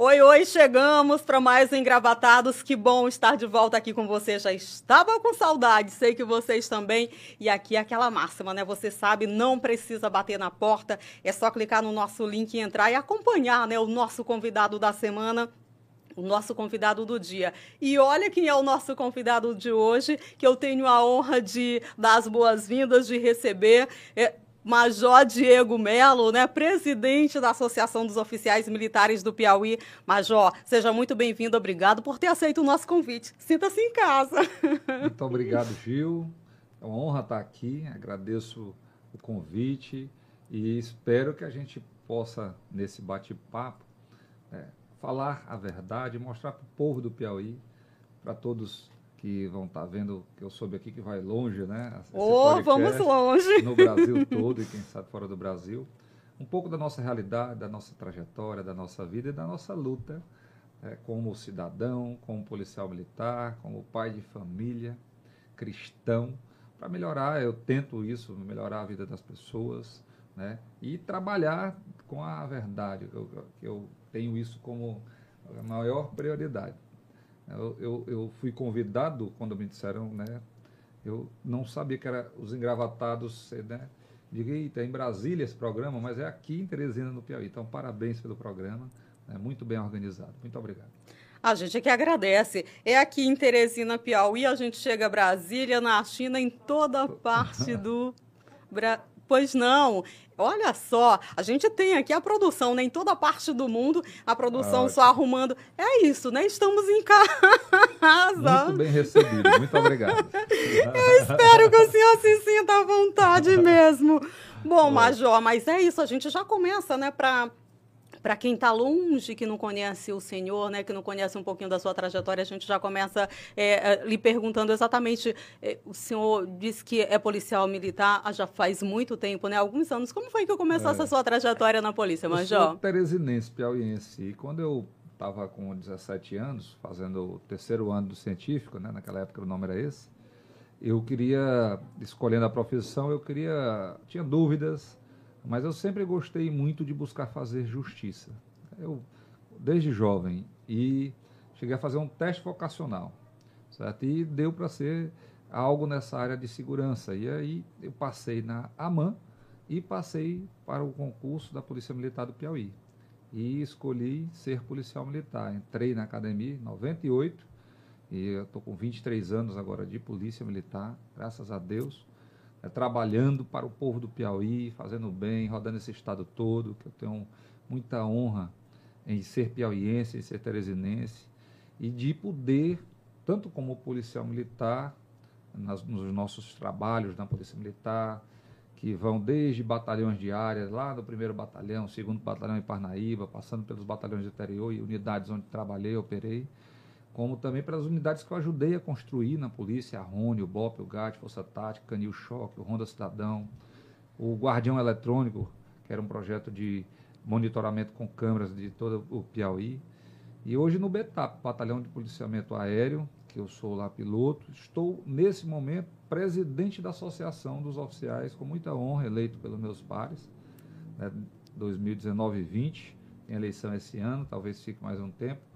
Oi, oi, chegamos para mais um Engravatados. Que bom estar de volta aqui com você. Já estava com saudade, sei que vocês também. E aqui é aquela máxima, né? Você sabe, não precisa bater na porta, é só clicar no nosso link e entrar e acompanhar, né, o nosso convidado da semana o nosso convidado do dia. E olha quem é o nosso convidado de hoje, que eu tenho a honra de dar as boas-vindas, de receber. É, Major Diego Melo, né, presidente da Associação dos Oficiais Militares do Piauí. Major, seja muito bem-vindo, obrigado por ter aceito o nosso convite. Sinta-se em casa. Muito obrigado, Gil. É uma honra estar aqui, agradeço o convite e espero que a gente possa, nesse bate-papo, é, falar a verdade, mostrar para o povo do Piauí, para todos que vão estar tá vendo, que eu soube aqui que vai longe, né? oh, vamos longe! No Brasil todo e quem sabe fora do Brasil. Um pouco da nossa realidade, da nossa trajetória, da nossa vida e da nossa luta é, como cidadão, como policial militar, como pai de família, cristão, para melhorar, eu tento isso, melhorar a vida das pessoas, né? E trabalhar com a verdade, eu, eu tenho isso como a maior prioridade. Eu, eu, eu, fui convidado, quando me disseram, né? Eu não sabia que era os engravatados, né? Digo, eita, é em Brasília esse programa, mas é aqui em Teresina, no Piauí. Então, parabéns pelo programa, é muito bem organizado. Muito obrigado. A gente é que agradece. É aqui em Teresina, Piauí, a gente chega a Brasília, na China, em toda parte do Brasil. Pois não. Olha só, a gente tem aqui a produção, né? Em toda parte do mundo, a produção ah, só arrumando. É isso, né? Estamos em casa. Muito bem recebido, muito obrigado. Eu espero que o senhor se sinta à vontade mesmo. Bom, Major, mas é isso, a gente já começa, né, para para quem está longe, que não conhece o senhor, né, que não conhece um pouquinho da sua trajetória, a gente já começa é, é, lhe perguntando exatamente. É, o senhor disse que é policial militar já faz muito tempo, né? Alguns anos. Como foi que começou é. essa sua trajetória na polícia, Major? Eu sou teresinense, piauiense. E quando eu estava com 17 anos, fazendo o terceiro ano do científico, né, naquela época o nome era esse, eu queria, escolhendo a profissão, eu queria, tinha dúvidas, mas eu sempre gostei muito de buscar fazer justiça. Eu, desde jovem, e cheguei a fazer um teste vocacional, certo? E deu para ser algo nessa área de segurança. E aí eu passei na AMAN e passei para o concurso da Polícia Militar do Piauí. E escolhi ser policial militar. Entrei na academia em 98 e eu estou com 23 anos agora de polícia militar, graças a Deus é, trabalhando para o povo do Piauí, fazendo bem, rodando esse estado todo, que eu tenho muita honra em ser piauiense, em ser teresinense, e de poder, tanto como policial militar, nas, nos nossos trabalhos na Polícia Militar, que vão desde batalhões diárias, lá no primeiro batalhão, segundo batalhão em Parnaíba, passando pelos batalhões de interior e unidades onde trabalhei, operei, como também pelas unidades que eu ajudei a construir na polícia, a Rony, o BOP, o GAT, Força Tática, Canil Choque, o Ronda Cidadão, o Guardião Eletrônico, que era um projeto de monitoramento com câmeras de todo o Piauí. E hoje no BETAP, Batalhão de Policiamento Aéreo, que eu sou lá piloto, estou nesse momento presidente da Associação dos Oficiais, com muita honra, eleito pelos meus pares, né, 2019 e 20, tem eleição esse ano, talvez fique mais um tempo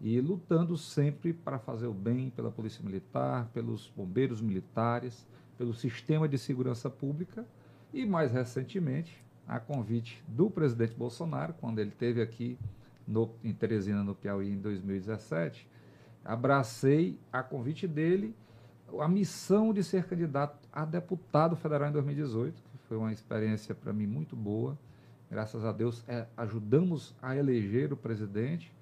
e lutando sempre para fazer o bem pela Polícia Militar, pelos bombeiros militares, pelo sistema de segurança pública e, mais recentemente, a convite do presidente Bolsonaro, quando ele esteve aqui no, em Teresina, no Piauí, em 2017, abracei a convite dele a missão de ser candidato a deputado federal em 2018, que foi uma experiência para mim muito boa. Graças a Deus, é, ajudamos a eleger o presidente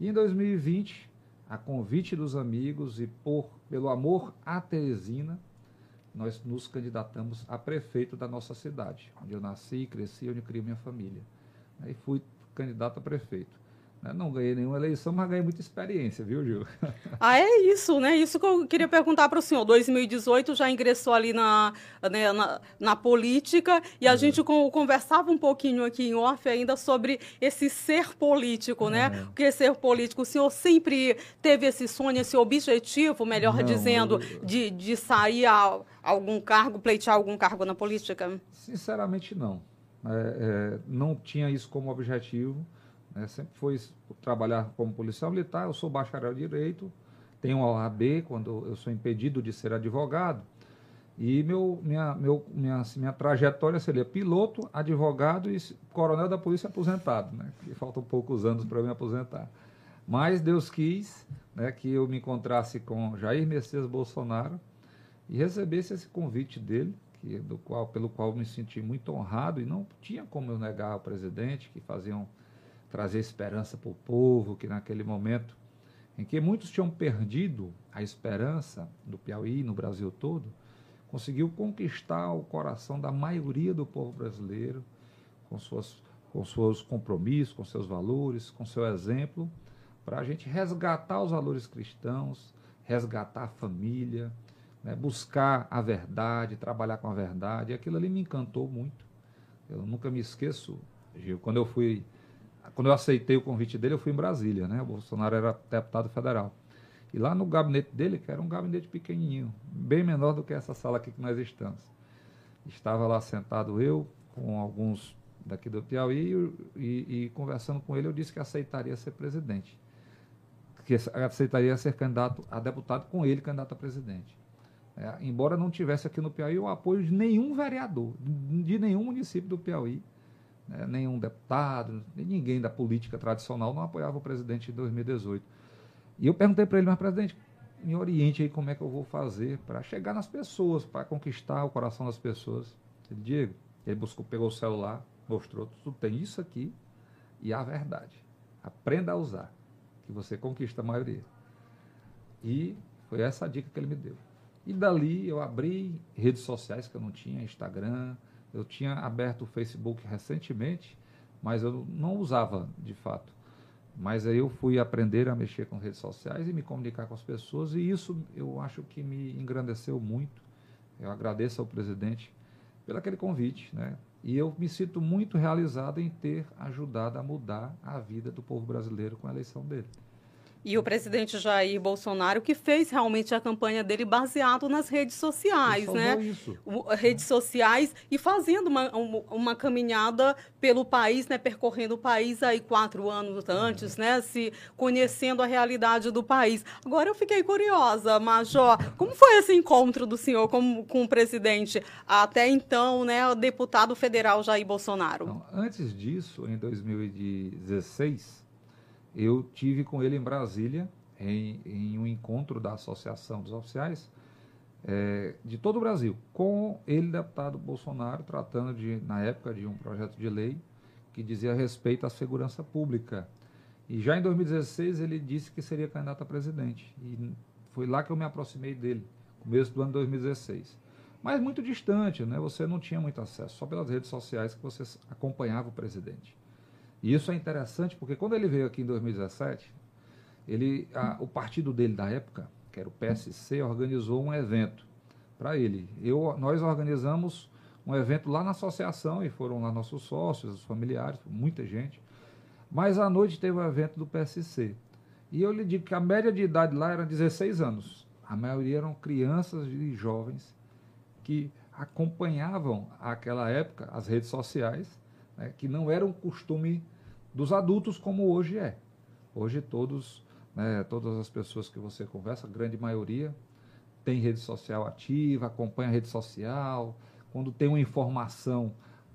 e em 2020, a convite dos amigos e por pelo amor à Teresina, nós nos candidatamos a prefeito da nossa cidade, onde eu nasci, cresci, onde eu criei minha família. Aí fui candidato a prefeito. Né? Não ganhei nenhuma eleição, mas ganhei muita experiência, viu, Gil? Ah, é isso, né? Isso que eu queria perguntar para o senhor. 2018 já ingressou ali na, né, na, na, política e a uhum. gente conversava um pouquinho aqui em off ainda sobre esse ser político, né? Uhum. O que é ser político? O senhor sempre teve esse sonho, esse objetivo, melhor Não, dizendo, eu... de, de sair a algum cargo, pleitear algum cargo na política? Sinceramente, não. É, é, não tinha isso como objetivo. Né? sempre foi trabalhar como policial militar, eu sou bacharel de Direito, tenho a OAB quando eu sou impedido de ser advogado, e meu, minha, meu, minha, assim, minha trajetória seria piloto, advogado e coronel da polícia aposentado, né? Que faltam poucos anos para me aposentar. Mas Deus quis né, que eu me encontrasse com Jair Messias Bolsonaro e recebesse esse convite dele, que, do qual, pelo qual me senti muito honrado e não tinha como eu negar ao presidente, que faziam trazer esperança para o povo, que naquele momento em que muitos tinham perdido a esperança no Piauí, no Brasil todo, conseguiu conquistar o coração da maioria do povo brasileiro com, suas, com seus compromissos, com seus valores, com seu exemplo, para a gente resgatar os valores cristãos, resgatar a família, né, buscar a verdade, trabalhar com a verdade. Aquilo ali me encantou muito. Eu nunca me esqueço, Gil, quando eu fui, quando eu aceitei o convite dele, eu fui em Brasília, né? O Bolsonaro era deputado federal. E lá no gabinete dele, que era um gabinete pequenininho, bem menor do que essa sala aqui que nós estamos. Estava lá sentado eu, com alguns daqui do Piauí, e, e conversando com ele, eu disse que aceitaria ser presidente. Que aceitaria ser candidato a deputado com ele, candidato a presidente. É, embora não tivesse aqui no Piauí o apoio de nenhum vereador, de nenhum município do Piauí, né, nenhum deputado, ninguém da política tradicional não apoiava o presidente em 2018. E eu perguntei para ele, mas presidente, me oriente aí como é que eu vou fazer para chegar nas pessoas, para conquistar o coração das pessoas. Ele, Diego, ele buscou, pegou o celular, mostrou, tu tem isso aqui e a verdade. Aprenda a usar, que você conquista a maioria. E foi essa a dica que ele me deu. E dali eu abri redes sociais que eu não tinha, Instagram, eu tinha aberto o Facebook recentemente, mas eu não usava de fato. Mas aí eu fui aprender a mexer com redes sociais e me comunicar com as pessoas, e isso eu acho que me engrandeceu muito. Eu agradeço ao presidente pelo aquele convite, né? E eu me sinto muito realizado em ter ajudado a mudar a vida do povo brasileiro com a eleição dele e o presidente Jair Bolsonaro, que fez realmente a campanha dele baseado nas redes sociais, né? Isso. Redes sociais e fazendo uma, uma caminhada pelo país, né? Percorrendo o país aí quatro anos antes, né? Se conhecendo a realidade do país. Agora eu fiquei curiosa, Major, como foi esse encontro do senhor com, com o presidente até então, né? O deputado federal Jair Bolsonaro. Então, antes disso, em 2016 eu tive com ele em Brasília, em, em um encontro da Associação dos Oficiais é, de todo o Brasil, com ele, deputado Bolsonaro, tratando de, na época de um projeto de lei que dizia respeito à segurança pública. E já em 2016 ele disse que seria candidato a presidente. E foi lá que eu me aproximei dele, começo do ano 2016. Mas muito distante, né? Você não tinha muito acesso, só pelas redes sociais que você acompanhava o presidente. E isso é interessante porque quando ele veio aqui em 2017, ele, a, o partido dele da época, que era o PSC, organizou um evento para ele. Eu, nós organizamos um evento lá na associação e foram lá nossos sócios, os familiares, muita gente. Mas à noite teve o um evento do PSC. E eu lhe digo que a média de idade lá era 16 anos. A maioria eram crianças e jovens que acompanhavam aquela época as redes sociais né, que não era um costume dos adultos como hoje é. Hoje todos, né, todas as pessoas que você conversa, a grande maioria, tem rede social ativa, acompanha a rede social, quando tem uma informação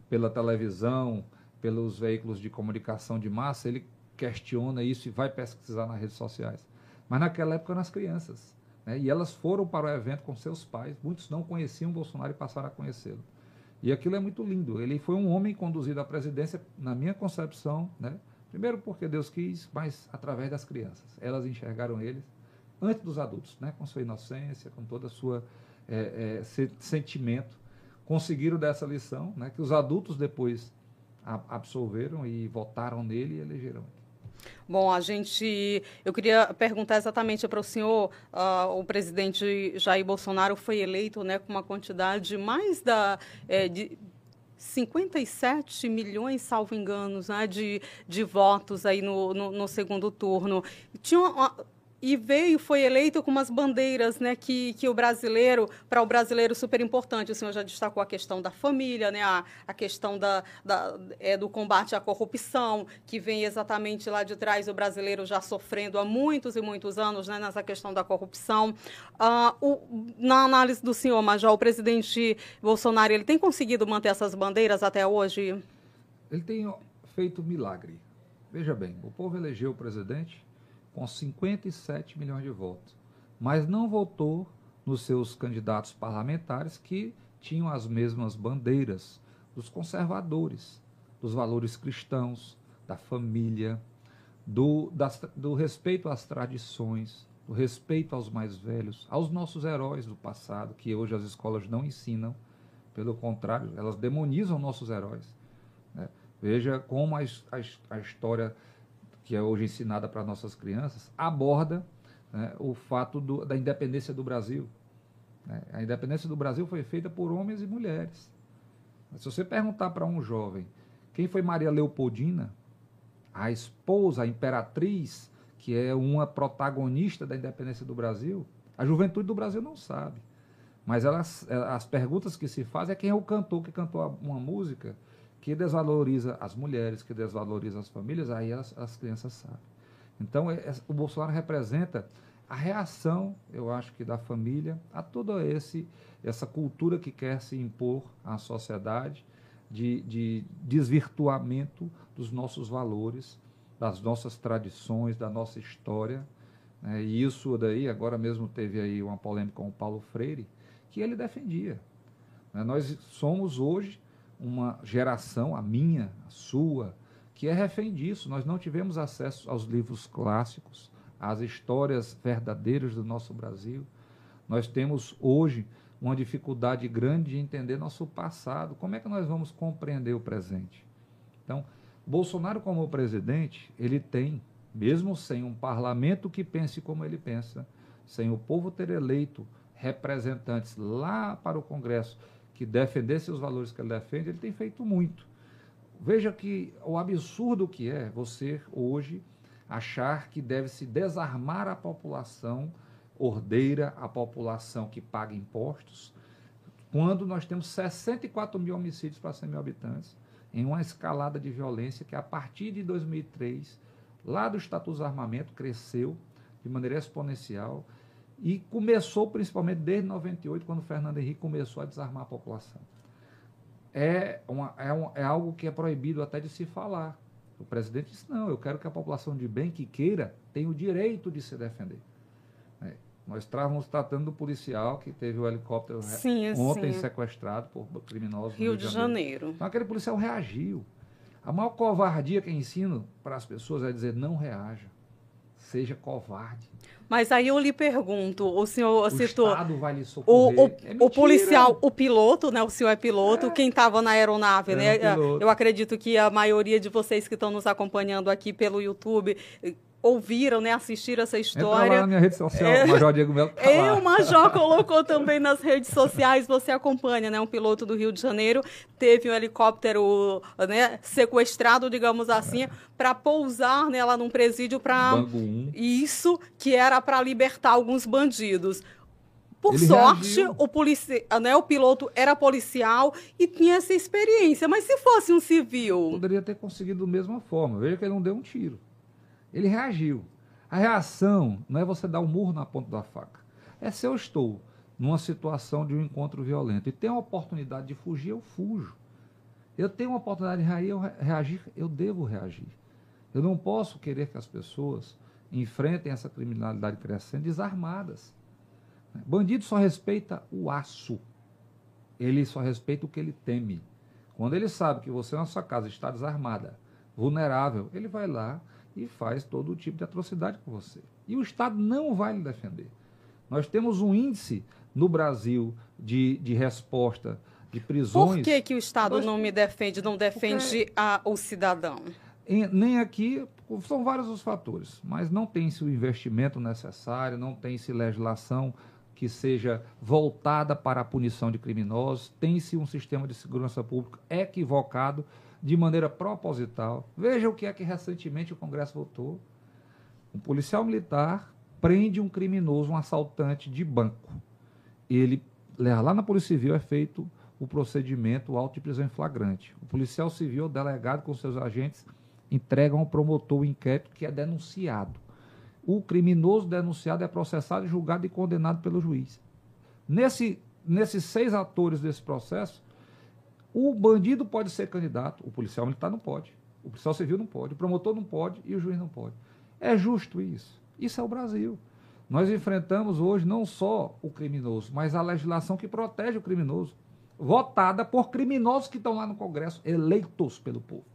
pela televisão, pelos veículos de comunicação de massa, ele questiona isso e vai pesquisar nas redes sociais. Mas naquela época eram as crianças. Né? E elas foram para o evento com seus pais. Muitos não conheciam Bolsonaro e passaram a conhecê-lo. E aquilo é muito lindo. Ele foi um homem conduzido à presidência, na minha concepção, né? primeiro porque Deus quis, mas através das crianças. Elas enxergaram ele antes dos adultos, né? com sua inocência, com toda a sua é, é, sentimento. Conseguiram dessa lição, né? que os adultos depois absolveram e votaram nele e elegeram ele. Bom, a gente. Eu queria perguntar exatamente para o senhor: uh, o presidente Jair Bolsonaro foi eleito né, com uma quantidade mais da. É, de, 57 milhões, salvo enganos, né, de, de votos aí no, no, no segundo turno. Tinha uma, e veio, foi eleito com umas bandeiras, né, que, que o brasileiro, para o brasileiro super importante, o senhor já destacou a questão da família, né, a, a questão da, da é, do combate à corrupção, que vem exatamente lá de trás, o brasileiro já sofrendo há muitos e muitos anos, né, nessa questão da corrupção. Ah, o, na análise do senhor, Major, o presidente Bolsonaro, ele tem conseguido manter essas bandeiras até hoje? Ele tem feito milagre. Veja bem, o povo elegeu o presidente com 57 milhões de votos, mas não votou nos seus candidatos parlamentares que tinham as mesmas bandeiras dos conservadores, dos valores cristãos, da família, do, das, do respeito às tradições, do respeito aos mais velhos, aos nossos heróis do passado, que hoje as escolas não ensinam. Pelo contrário, elas demonizam nossos heróis. Né? Veja como a, a, a história que é hoje ensinada para nossas crianças, aborda né, o fato do, da independência do Brasil. Né? A independência do Brasil foi feita por homens e mulheres. Se você perguntar para um jovem quem foi Maria Leopoldina, a esposa, a imperatriz, que é uma protagonista da independência do Brasil, a juventude do Brasil não sabe. Mas elas, as perguntas que se fazem é quem é o cantor que cantou uma música que desvaloriza as mulheres, que desvaloriza as famílias, aí as, as crianças sabem. Então, é, é, o Bolsonaro representa a reação, eu acho que da família, a toda esse, essa cultura que quer se impor à sociedade de, de desvirtuamento dos nossos valores, das nossas tradições, da nossa história. Né? E isso daí, agora mesmo teve aí uma polêmica com o Paulo Freire, que ele defendia. Né? Nós somos hoje uma geração, a minha, a sua, que é refém disso. Nós não tivemos acesso aos livros clássicos, às histórias verdadeiras do nosso Brasil. Nós temos hoje uma dificuldade grande de entender nosso passado. Como é que nós vamos compreender o presente? Então, Bolsonaro como presidente, ele tem, mesmo sem um parlamento que pense como ele pensa, sem o povo ter eleito representantes lá para o Congresso que defendesse os valores que ele defende, ele tem feito muito. Veja que o absurdo que é você hoje achar que deve se desarmar a população ordeira, a população que paga impostos, quando nós temos 64 mil homicídios para 100 mil habitantes, em uma escalada de violência que a partir de 2003, lá do status armamento, cresceu de maneira exponencial e começou principalmente desde 98, quando o Fernando Henrique começou a desarmar a população. É, uma, é, um, é algo que é proibido até de se falar. O presidente disse: não, eu quero que a população de bem que queira tenha o direito de se defender. É, nós estávamos tratando do policial que teve o helicóptero sim, ontem sim. sequestrado por criminosos. Rio, Rio de, Janeiro. Janeiro. Então aquele policial reagiu. A maior covardia que eu ensino para as pessoas é dizer: não reaja, seja covarde. Mas aí eu lhe pergunto, o senhor o citou. Estado vai lhe socorrer. O, o, é o policial, o piloto, né? O senhor é piloto, é. quem estava na aeronave, é né? Um eu acredito que a maioria de vocês que estão nos acompanhando aqui pelo YouTube ouviram, né, assistiram essa história. Entra lá na minha rede social, é, Major Diego Melo. Tá é, o Major colocou também nas redes sociais, você acompanha, né, um piloto do Rio de Janeiro teve um helicóptero, né, sequestrado, digamos assim, é. para pousar, né, lá num presídio para isso que era para libertar alguns bandidos. Por Ele sorte, o, polici... né, o piloto era policial e tinha essa experiência. Mas se fosse um civil. Poderia ter conseguido da mesma forma. Veja que ele não deu um tiro. Ele reagiu. A reação não é você dar um murro na ponta da faca. É se eu estou numa situação de um encontro violento e tenho a oportunidade de fugir, eu fujo. Eu tenho a oportunidade de reagir, eu devo reagir. Eu não posso querer que as pessoas enfrentem essa criminalidade crescendo desarmadas. Bandido só respeita o aço. Ele só respeita o que ele teme. Quando ele sabe que você na sua casa está desarmada, vulnerável, ele vai lá e faz todo tipo de atrocidade com você. E o Estado não vai lhe defender. Nós temos um índice no Brasil de, de resposta de prisões. Por que, que o Estado Nós... não me defende, não defende Porque... a, o cidadão? Em, nem aqui, são vários os fatores, mas não tem-se o investimento necessário, não tem-se legislação que seja voltada para a punição de criminosos, tem-se um sistema de segurança pública equivocado de maneira proposital. Veja o que é que recentemente o Congresso votou. Um policial militar prende um criminoso, um assaltante de banco. Ele lá na Polícia Civil é feito o procedimento auto de prisão em flagrante. O policial civil, o delegado com seus agentes, entregam ao promotor o inquérito que é denunciado. O criminoso denunciado é processado, julgado e condenado pelo juiz. Nesse, nesses seis atores desse processo, o bandido pode ser candidato, o policial militar não pode, o policial civil não pode, o promotor não pode e o juiz não pode. É justo isso. Isso é o Brasil. Nós enfrentamos hoje não só o criminoso, mas a legislação que protege o criminoso, votada por criminosos que estão lá no Congresso, eleitos pelo povo.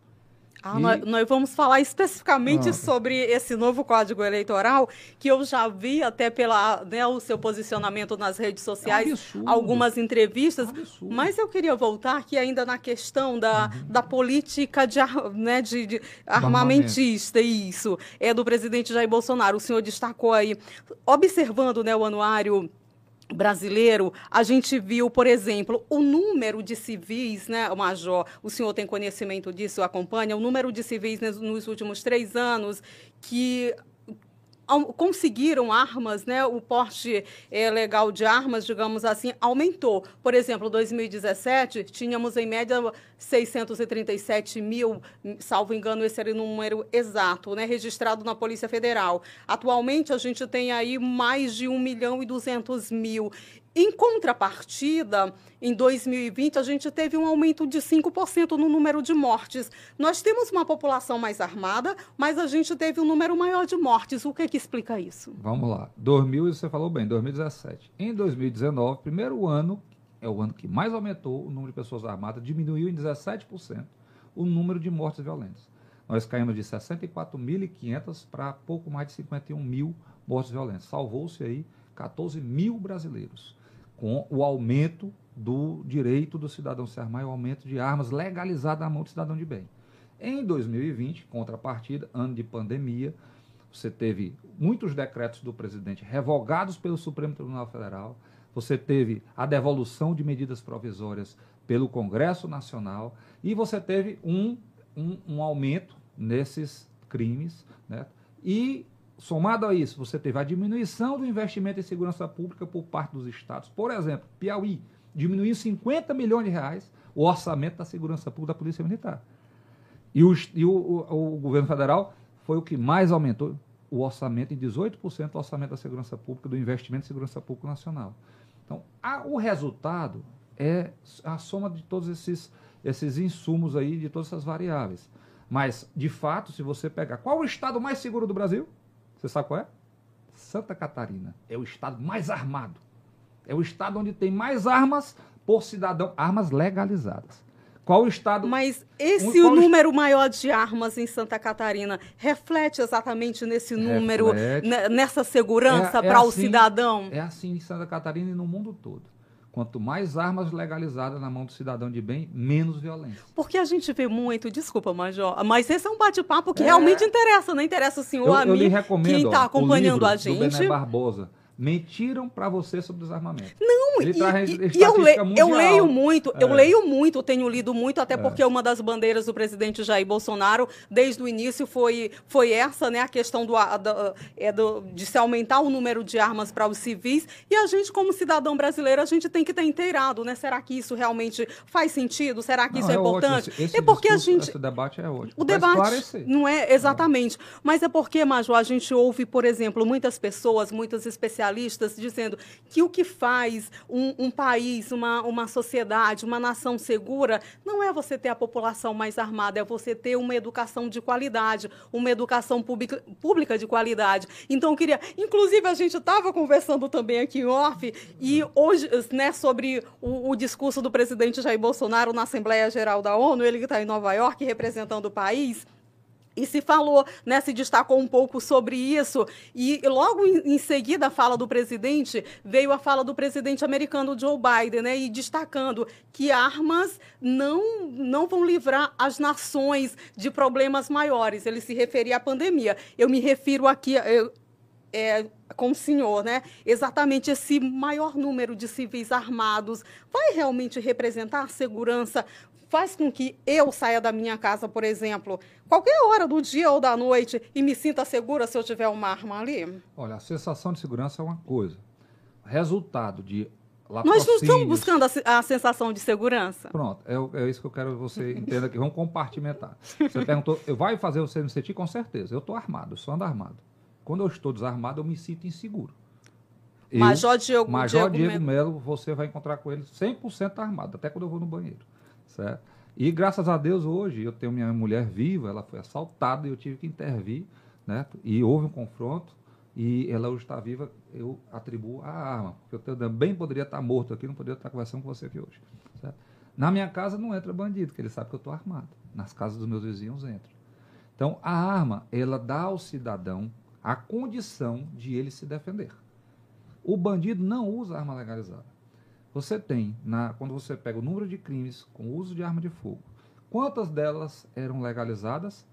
Ah, e... nós, nós, vamos falar especificamente ah. sobre esse novo Código Eleitoral, que eu já vi até pela né, o seu posicionamento nas redes sociais, é algumas entrevistas, é mas eu queria voltar aqui ainda na questão da, uhum. da política de, né, de, de armamentista, isso, é do presidente Jair Bolsonaro. O senhor destacou aí, observando né, o anuário brasileiro, a gente viu, por exemplo, o número de civis, né, Major, o senhor tem conhecimento disso, acompanha, o número de civis nos últimos três anos que conseguiram armas, né, o porte é, legal de armas, digamos assim, aumentou. Por exemplo, 2017, tínhamos em média 637 mil, salvo engano, esse era o número exato, né, registrado na Polícia Federal. Atualmente, a gente tem aí mais de 1 milhão e 200 mil. Em contrapartida, em 2020, a gente teve um aumento de 5% no número de mortes. Nós temos uma população mais armada, mas a gente teve um número maior de mortes. O que, que explica isso? Vamos lá. 2000, você falou bem, 2017. Em 2019, primeiro ano, é o ano que mais aumentou o número de pessoas armadas, diminuiu em 17% o número de mortes violentas. Nós caímos de 64.500 para pouco mais de 51 mil mortes violentas. Salvou-se aí 14 mil brasileiros com o aumento do direito do cidadão se armar e o aumento de armas legalizadas na mão do cidadão de bem. Em 2020, contrapartida, ano de pandemia, você teve muitos decretos do presidente revogados pelo Supremo Tribunal Federal, você teve a devolução de medidas provisórias pelo Congresso Nacional e você teve um, um, um aumento nesses crimes, né? E Somado a isso, você teve a diminuição do investimento em segurança pública por parte dos estados. Por exemplo, Piauí diminuiu 50 milhões de reais o orçamento da segurança pública da Polícia Militar. E, o, e o, o, o governo federal foi o que mais aumentou o orçamento em 18% do orçamento da segurança pública, do investimento em segurança pública nacional. Então, a, o resultado é a soma de todos esses, esses insumos aí, de todas essas variáveis. Mas, de fato, se você pegar qual o estado mais seguro do Brasil? Você sabe qual é? Santa Catarina. É o estado mais armado. É o estado onde tem mais armas por cidadão, armas legalizadas. Qual o estado. Mas esse um, número est... maior de armas em Santa Catarina reflete exatamente nesse número, reflete. nessa segurança é, é para assim, o cidadão? É assim em Santa Catarina e no mundo todo. Quanto mais armas legalizadas na mão do cidadão de bem, menos violência. Porque a gente vê muito, desculpa, Major, mas esse é um bate-papo que é. realmente interessa, não interessa o senhor, eu, a mim, quem está acompanhando a gente. Do Bené Barbosa, mentiram para você sobre desarmamento. Não, ele e, traz e, eu, le, eu, leio muito, é. eu leio muito, tenho lido muito, até é. porque uma das bandeiras do presidente Jair Bolsonaro, desde o início, foi, foi essa, né, a questão do, da, é do, de se aumentar o número de armas para os civis, e a gente, como cidadão brasileiro, a gente tem que estar inteirado, né? Será que isso realmente faz sentido? Será que não, isso é, é importante? Esse, esse é porque discurso, a gente... Esse debate é ótimo. O debate, não é? Exatamente. Mas é porque, Major, a gente ouve, por exemplo, muitas pessoas, muitas especialistas, especialistas dizendo que o que faz um, um país, uma, uma sociedade, uma nação segura, não é você ter a população mais armada, é você ter uma educação de qualidade, uma educação pública, pública de qualidade. Então, eu queria. Inclusive, a gente estava conversando também aqui em off, e hoje, né, sobre o, o discurso do presidente Jair Bolsonaro na Assembleia Geral da ONU, ele que está em Nova York representando o país. E se falou, né, se destacou um pouco sobre isso. E logo em, seguida a fala do presidente, veio a fala do presidente americano Joe Biden, né, e destacando que armas não, não vão livrar as nações de problemas maiores. Ele se referia à pandemia. Eu me refiro aqui. Eu, é, com o senhor, né? Exatamente esse maior número de civis armados vai realmente representar segurança faz com que eu saia da minha casa, por exemplo, qualquer hora do dia ou da noite e me sinta segura se eu tiver uma arma ali? Olha, a sensação de segurança é uma coisa. Resultado de nós não estamos buscando a, a, sensação de segurança. Pronto, é, é, isso que eu quero que você entenda aqui. Vamos compartimentar. Você perguntou, vai fazer você me sentir? Com certeza. Eu estou armado, eu só ando armado. Quando eu estou desarmado, eu me sinto inseguro. Eu, Major Diego, Major Diego, Diego Melo, você vai encontrar com ele 100% armado, até quando eu vou no banheiro. Certo? E graças a Deus, hoje, eu tenho minha mulher viva, ela foi assaltada e eu tive que intervir, né? e houve um confronto e ela hoje está viva, eu atribuo a arma. Porque eu também poderia estar morto aqui, não poderia estar conversando com você aqui hoje. Certo? Na minha casa não entra bandido, porque ele sabe que eu estou armado. Nas casas dos meus vizinhos entra. Então, a arma, ela dá ao cidadão a condição de ele se defender. O bandido não usa arma legalizada. Você tem, na, quando você pega o número de crimes com uso de arma de fogo, quantas delas eram legalizadas?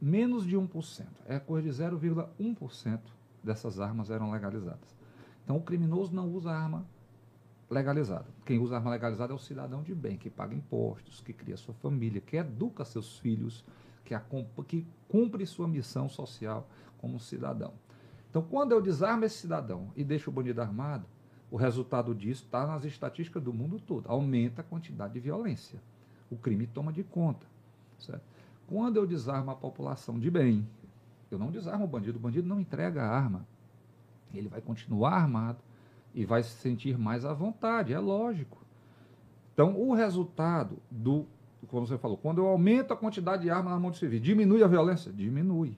Menos de 1%. É coisa de 0,1% dessas armas eram legalizadas. Então o criminoso não usa arma legalizada. Quem usa arma legalizada é o cidadão de bem, que paga impostos, que cria sua família, que educa seus filhos, que, que cumpre sua missão social como cidadão. Então, quando eu desarmo esse cidadão e deixo o bandido armado, o resultado disso está nas estatísticas do mundo todo. Aumenta a quantidade de violência. O crime toma de conta. Certo? Quando eu desarmo a população de bem, eu não desarmo o bandido, o bandido não entrega a arma. Ele vai continuar armado e vai se sentir mais à vontade, é lógico. Então, o resultado do, como você falou, quando eu aumento a quantidade de armas na mão do civil, diminui a violência? Diminui.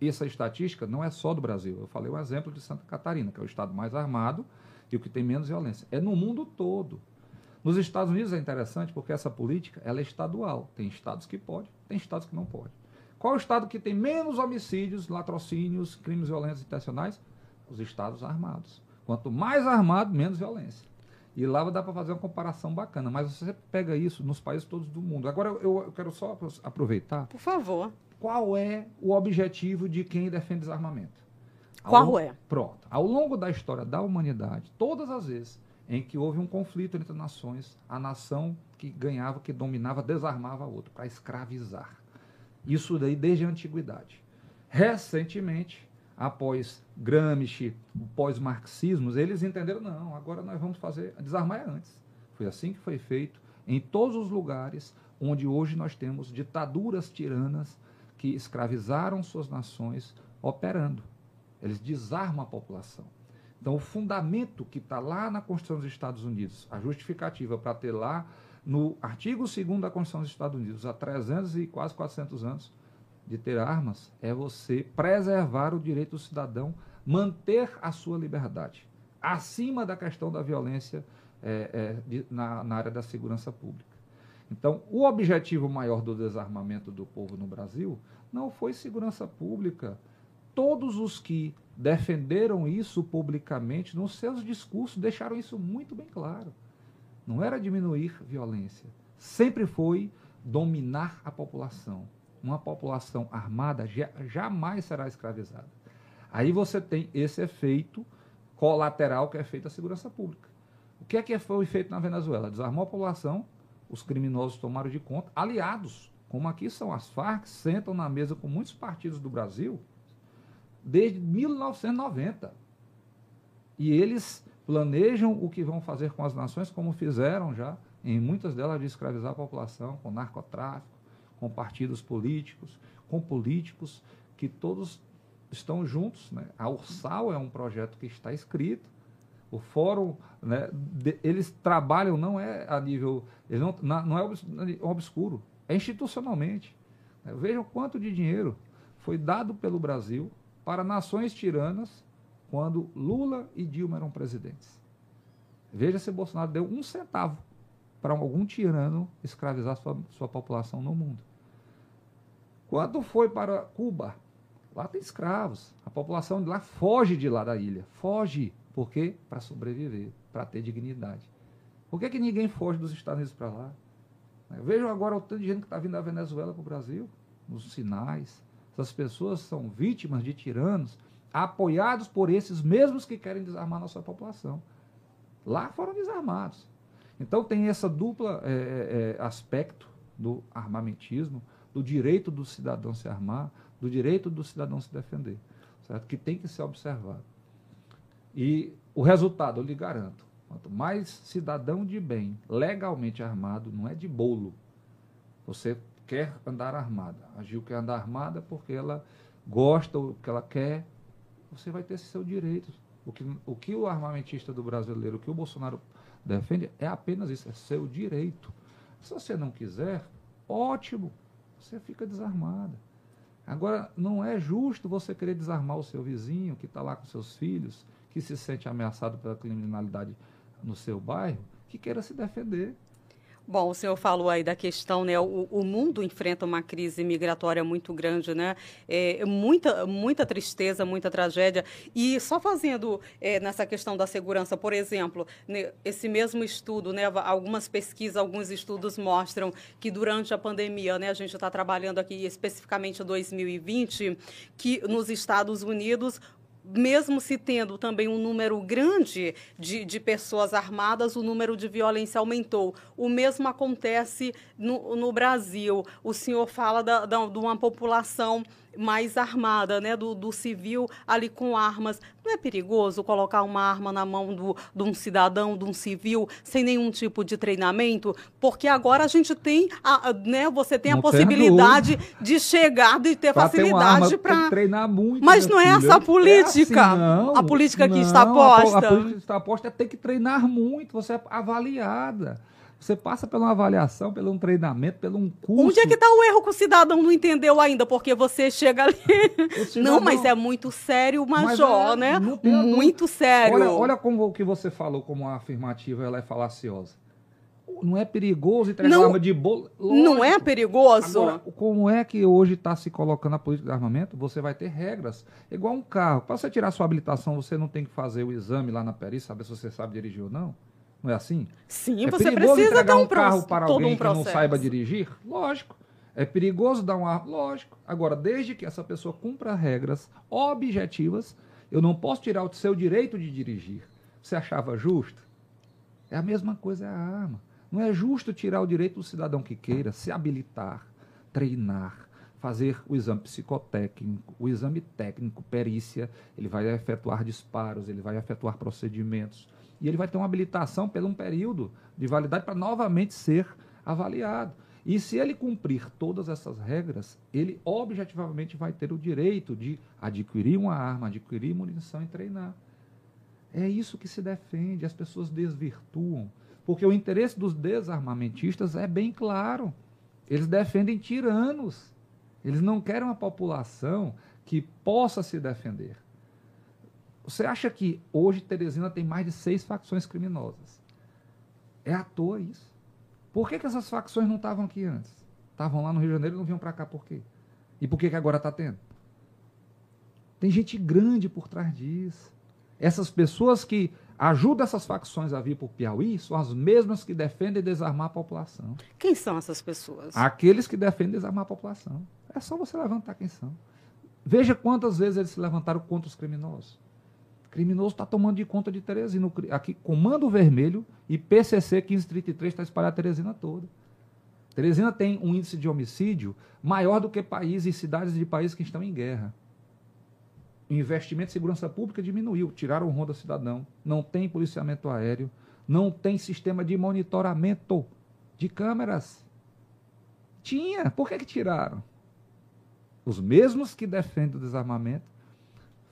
Essa estatística não é só do Brasil. Eu falei um exemplo de Santa Catarina, que é o estado mais armado e o que tem menos violência. É no mundo todo. Nos Estados Unidos é interessante porque essa política ela é estadual. Tem estados que podem, tem estados que não podem. Qual é o estado que tem menos homicídios, latrocínios, crimes violentos intencionais? Os estados armados. Quanto mais armado, menos violência. E lá dá para fazer uma comparação bacana, mas você pega isso nos países todos do mundo. Agora eu, eu quero só aproveitar. Por favor. Qual é o objetivo de quem defende desarmamento? Qual longo, é? Pronto. Ao longo da história da humanidade, todas as vezes em que houve um conflito entre nações, a nação que ganhava, que dominava, desarmava a outra para escravizar. Isso daí desde a antiguidade. Recentemente, após Gramsci, pós-marxismos, eles entenderam, não, agora nós vamos fazer, desarmar é antes. Foi assim que foi feito em todos os lugares onde hoje nós temos ditaduras tiranas que escravizaram suas nações operando. Eles desarmam a população. Então, o fundamento que está lá na Constituição dos Estados Unidos, a justificativa para ter lá no artigo 2 da Constituição dos Estados Unidos, há 300 e quase 400 anos, de ter armas, é você preservar o direito do cidadão, manter a sua liberdade, acima da questão da violência é, é, de, na, na área da segurança pública. Então, o objetivo maior do desarmamento do povo no Brasil não foi segurança pública. Todos os que defenderam isso publicamente, nos seus discursos, deixaram isso muito bem claro. Não era diminuir violência. Sempre foi dominar a população. Uma população armada jamais será escravizada. Aí você tem esse efeito colateral que é feito a segurança pública. O que é que foi feito na Venezuela? Desarmou a população, os criminosos tomaram de conta, aliados, como aqui são as Farc, sentam na mesa com muitos partidos do Brasil desde 1990. E eles planejam o que vão fazer com as nações, como fizeram já em muitas delas de escravizar a população, com narcotráfico, com partidos políticos, com políticos que todos estão juntos. Né? A Ursal é um projeto que está escrito. O fórum, né, de, eles trabalham, não é a nível, não, não é obscuro, é institucionalmente. Né? Vejam quanto de dinheiro foi dado pelo Brasil para nações tiranas quando Lula e Dilma eram presidentes. Veja se Bolsonaro deu um centavo para algum tirano escravizar sua, sua população no mundo. Quando foi para Cuba, lá tem escravos. A população de lá foge de lá da ilha. Foge. Por quê? Para sobreviver, para ter dignidade. Por que, que ninguém foge dos Estados Unidos para lá? Vejam agora o tanto de gente que está vindo da Venezuela para o Brasil, nos sinais. Essas pessoas são vítimas de tiranos apoiados por esses mesmos que querem desarmar nossa população. Lá foram desarmados. Então tem essa dupla é, é, aspecto do armamentismo, do direito do cidadão se armar, do direito do cidadão se defender, certo? Que tem que ser observado. E o resultado, eu lhe garanto, quanto mais cidadão de bem, legalmente armado, não é de bolo. Você quer andar armada. A Gil quer andar armada porque ela gosta, o que ela quer, você vai ter seu direito. O que, o que o armamentista do brasileiro, o que o Bolsonaro defende, é apenas isso, é seu direito. Se você não quiser, ótimo, você fica desarmada. Agora, não é justo você querer desarmar o seu vizinho que está lá com seus filhos, que se sente ameaçado pela criminalidade no seu bairro, que queira se defender. Bom, o senhor falou aí da questão, né? O, o mundo enfrenta uma crise migratória muito grande, né? É, muita, muita tristeza, muita tragédia. E só fazendo é, nessa questão da segurança, por exemplo, né, esse mesmo estudo, né? Algumas pesquisas, alguns estudos mostram que durante a pandemia, né? A gente está trabalhando aqui especificamente 2020, que nos Estados Unidos mesmo se tendo também um número grande de, de pessoas armadas, o número de violência aumentou. O mesmo acontece no, no Brasil. O senhor fala da, da, de uma população mais armada, né, do, do, civil ali com armas. Não é perigoso colocar uma arma na mão do, de um cidadão, de um civil, sem nenhum tipo de treinamento? Porque agora a gente tem, a, né, você tem não a possibilidade de chegar, de ter pra facilidade para treinar muito. Mas não é essa a política. É assim, não, a política que está posta. A, a política que está posta é ter que treinar muito, você é avaliada. Você passa por uma avaliação, pelo um treinamento, pelo um curso. Onde é que está o erro que o cidadão não entendeu ainda? Porque você chega ali. Cidadão... Não, mas é muito sério, Major, é, né? Muito sério. Olha, olha como o que você falou como uma afirmativa ela é falaciosa. Não é perigoso entregar não, arma de bolo. Não é perigoso? Agora, como é que hoje está se colocando a política de armamento? Você vai ter regras. Igual um carro. Para você tirar sua habilitação, você não tem que fazer o exame lá na perícia, saber se você sabe dirigir ou não? Não é assim? Sim, é você precisa dar um, um carro para alguém um que não saiba dirigir? Lógico. É perigoso dar um ar? Lógico. Agora, desde que essa pessoa cumpra regras objetivas, eu não posso tirar o seu direito de dirigir. Você achava justo? É a mesma coisa é a arma. Não é justo tirar o direito do cidadão que queira se habilitar, treinar, fazer o exame psicotécnico, o exame técnico, perícia, ele vai efetuar disparos, ele vai efetuar procedimentos e ele vai ter uma habilitação por um período de validade para novamente ser avaliado. E se ele cumprir todas essas regras, ele objetivamente vai ter o direito de adquirir uma arma, adquirir munição e treinar. É isso que se defende, as pessoas desvirtuam. Porque o interesse dos desarmamentistas é bem claro. Eles defendem tiranos. Eles não querem uma população que possa se defender. Você acha que hoje Teresina tem mais de seis facções criminosas? É à toa isso. Por que, que essas facções não estavam aqui antes? Estavam lá no Rio de Janeiro e não vinham para cá por quê? E por que, que agora está tendo? Tem gente grande por trás disso. Essas pessoas que ajudam essas facções a vir para o Piauí são as mesmas que defendem desarmar a população. Quem são essas pessoas? Aqueles que defendem desarmar a população. É só você levantar quem são. Veja quantas vezes eles se levantaram contra os criminosos criminoso está tomando de conta de Teresina. Aqui, Comando Vermelho e PCC 1533 está espalhado a Teresina toda. Teresina tem um índice de homicídio maior do que países e cidades de países que estão em guerra. O investimento em segurança pública diminuiu, tiraram o Ronda Cidadão, não tem policiamento aéreo, não tem sistema de monitoramento de câmeras. Tinha, por que, que tiraram? Os mesmos que defendem o desarmamento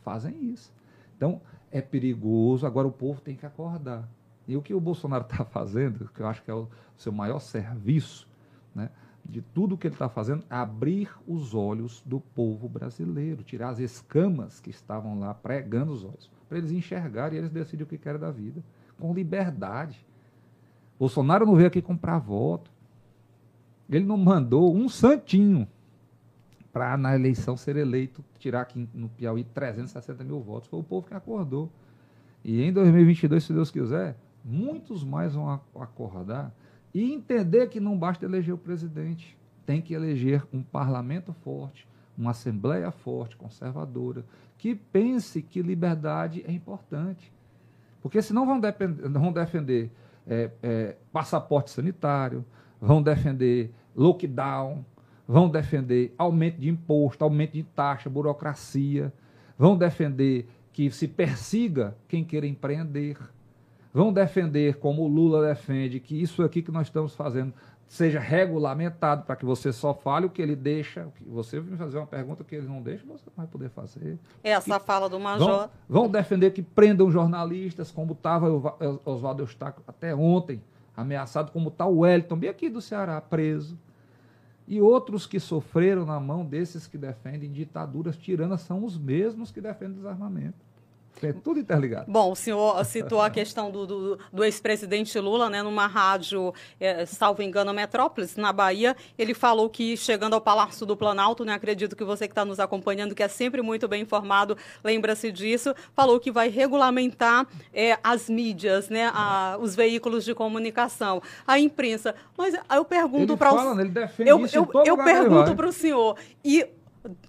fazem isso. Então, é perigoso, agora o povo tem que acordar. E o que o Bolsonaro está fazendo, que eu acho que é o seu maior serviço, né, de tudo que ele está fazendo, abrir os olhos do povo brasileiro, tirar as escamas que estavam lá pregando os olhos, para eles enxergarem e eles decidirem o que querem da vida, com liberdade. Bolsonaro não veio aqui comprar voto. Ele não mandou um santinho para na eleição ser eleito, tirar aqui no Piauí 360 mil votos. Foi o povo que acordou. E em 2022, se Deus quiser, muitos mais vão acordar e entender que não basta eleger o presidente. Tem que eleger um parlamento forte, uma assembleia forte, conservadora, que pense que liberdade é importante. Porque senão vão, vão defender é, é, passaporte sanitário, vão defender lockdown, vão defender aumento de imposto, aumento de taxa, burocracia, vão defender que se persiga quem queira empreender, vão defender, como o Lula defende, que isso aqui que nós estamos fazendo seja regulamentado para que você só fale o que ele deixa. Você vai fazer uma pergunta que ele não deixa, você não vai poder fazer. Essa e fala do Major. Vão, vão defender que prendam jornalistas, como estava Oswaldo Eustáquio até ontem, ameaçado, como está o Wellington, bem aqui do Ceará, preso. E outros que sofreram na mão desses que defendem ditaduras tiranas são os mesmos que defendem desarmamento. É tudo interligado. Bom, o senhor citou a questão do, do, do ex-presidente Lula, né, numa rádio, é, salvo engano, Metrópolis, na Bahia. Ele falou que, chegando ao Palácio do Planalto, né, acredito que você que está nos acompanhando, que é sempre muito bem informado, lembra-se disso, falou que vai regulamentar é, as mídias, né, a, os veículos de comunicação, a imprensa. Mas eu pergunto para o. Ele defende eu, isso eu, eu pergunto para o senhor. E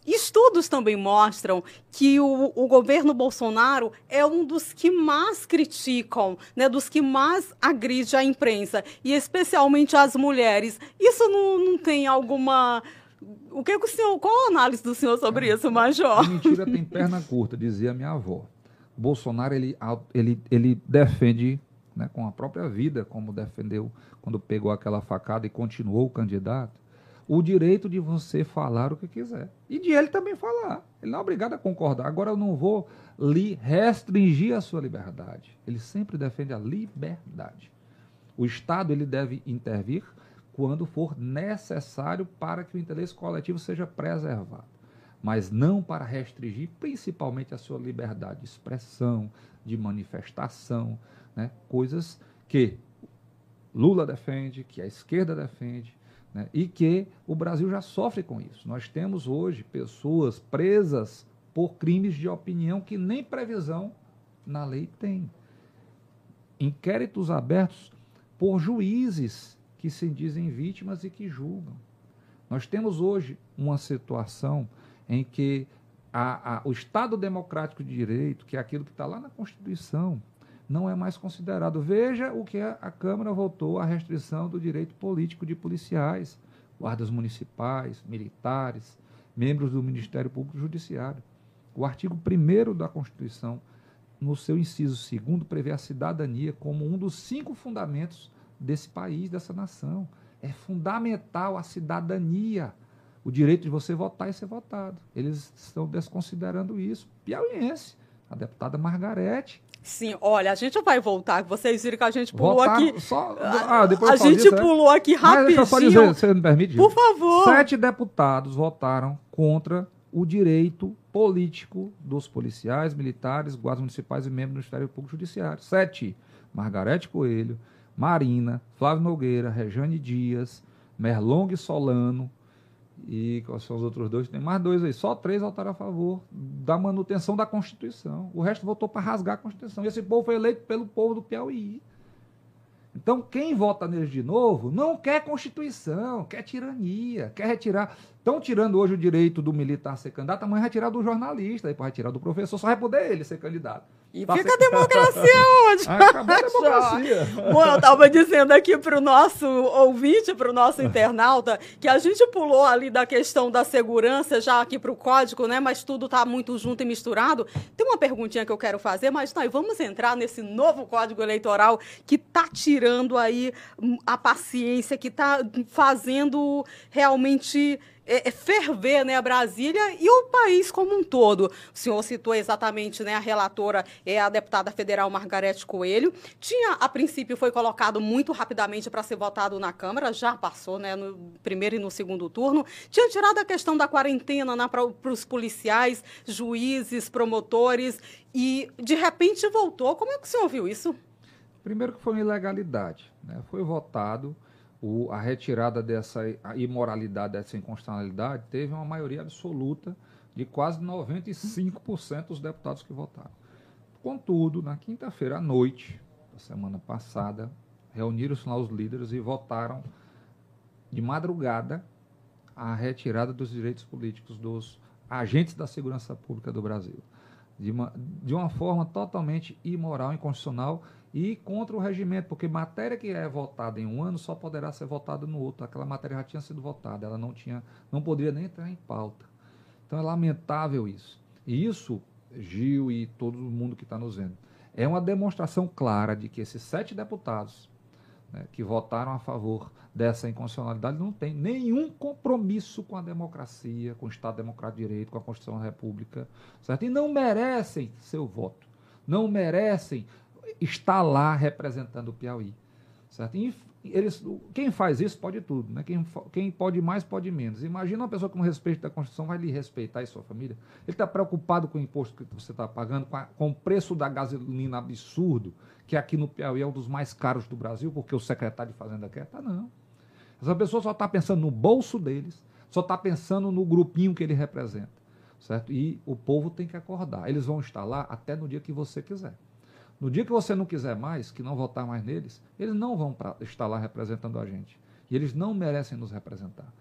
Estudos também mostram que o, o, governo Bolsonaro é um dos que mais criticam, né, dos que mais agride a imprensa, e especialmente as mulheres. Isso não, não tem alguma. O que, é que o senhor. Qual a análise do senhor sobre é, isso, Major? Mentira tem perna curta, dizia minha avó. Bolsonaro ele, ele, ele defende né, com a própria vida, como defendeu quando pegou aquela facada e continuou o candidato o direito de você falar o que quiser. E de ele também falar. Ele não é obrigado a concordar. Agora eu não vou lhe restringir a sua liberdade. Ele sempre defende a liberdade. O Estado ele deve intervir quando for necessário para que o interesse coletivo seja preservado, mas não para restringir principalmente a sua liberdade de expressão, de manifestação, né? coisas que Lula defende, que a esquerda defende, né? E que o Brasil já sofre com isso. Nós temos hoje pessoas presas por crimes de opinião que nem previsão na lei tem. Inquéritos abertos por juízes que se dizem vítimas e que julgam. Nós temos hoje uma situação em que a, a, o Estado Democrático de Direito, que é aquilo que está lá na Constituição, não é mais considerado. Veja o que a Câmara votou a restrição do direito político de policiais, guardas municipais, militares, membros do Ministério Público Judiciário. O artigo 1 da Constituição, no seu inciso 2, prevê a cidadania como um dos cinco fundamentos desse país, dessa nação. É fundamental a cidadania, o direito de você votar e ser votado. Eles estão desconsiderando isso. Piauiense, a deputada Margarete, Sim, olha, a gente vai voltar. Vocês viram que a gente pulou aqui. Só, ah, depois a gente disso, né? pulou aqui rapidinho. Mas só dizer, você me permite? Por favor. Sete deputados votaram contra o direito político dos policiais, militares, guardas municipais e membros do Ministério Público Judiciário. Sete. Margarete Coelho, Marina, Flávio Nogueira, Rejane Dias, Merlong Solano, e quais são os outros dois? Tem mais dois aí. Só três votaram a favor da manutenção da Constituição. O resto votou para rasgar a Constituição. E esse povo foi eleito pelo povo do Piauí. Então, quem vota neles de novo não quer Constituição, quer tirania, quer retirar. Estão tirando hoje o direito do militar ser candidato, amanhã vai tirar do jornalista, depois vai tirar do professor, só vai poder ele ser candidato. E tá fica a democracia onde? Acabou a democracia. Bom, eu estava dizendo aqui para o nosso ouvinte, para o nosso internauta, que a gente pulou ali da questão da segurança já aqui para o código, né? Mas tudo está muito junto e misturado. Tem uma perguntinha que eu quero fazer, mas nós vamos entrar nesse novo código eleitoral que está tirando aí a paciência, que está fazendo realmente é, é, ferver né, Brasília e o país como um todo. O senhor citou exatamente né, a relatora, é a deputada federal Margarete Coelho. Tinha, a princípio, foi colocado muito rapidamente para ser votado na Câmara, já passou né, no primeiro e no segundo turno. Tinha tirado a questão da quarentena né, para os policiais, juízes, promotores, e de repente voltou. Como é que o senhor viu isso? Primeiro que foi uma ilegalidade. Né? Foi votado o, a retirada dessa imoralidade, dessa inconstitucionalidade, teve uma maioria absoluta de quase 95% dos deputados que votaram. Contudo, na quinta-feira à noite, da semana passada, reuniram-se lá os líderes e votaram de madrugada a retirada dos direitos políticos dos agentes da segurança pública do Brasil. de uma, de uma forma totalmente imoral, inconstitucional e contra o regimento, porque matéria que é votada em um ano só poderá ser votada no outro. Aquela matéria já tinha sido votada, ela não tinha, não poderia nem entrar em pauta. Então é lamentável isso. E isso, Gil e todo mundo que está nos vendo, é uma demonstração clara de que esses sete deputados né, que votaram a favor dessa inconstitucionalidade não têm nenhum compromisso com a democracia, com o Estado Democrático de Direito, com a Constituição da República, certo? E não merecem seu voto, não merecem estar lá representando o Piauí, certo? E eles, quem faz isso pode tudo, né? Quem, quem pode mais pode menos. Imagina uma pessoa que não respeita a Constituição vai lhe respeitar e sua família. Ele está preocupado com o imposto que você está pagando, com, a, com, o preço da gasolina absurdo, que aqui no Piauí é um dos mais caros do Brasil, porque o secretário de Fazenda quer. Tá não. Essa pessoa só está pensando no bolso deles, só está pensando no grupinho que ele representa, certo? E o povo tem que acordar. Eles vão estar lá até no dia que você quiser. No dia que você não quiser mais, que não votar mais neles, eles não vão pra, estar lá representando a gente. E eles não merecem nos representar.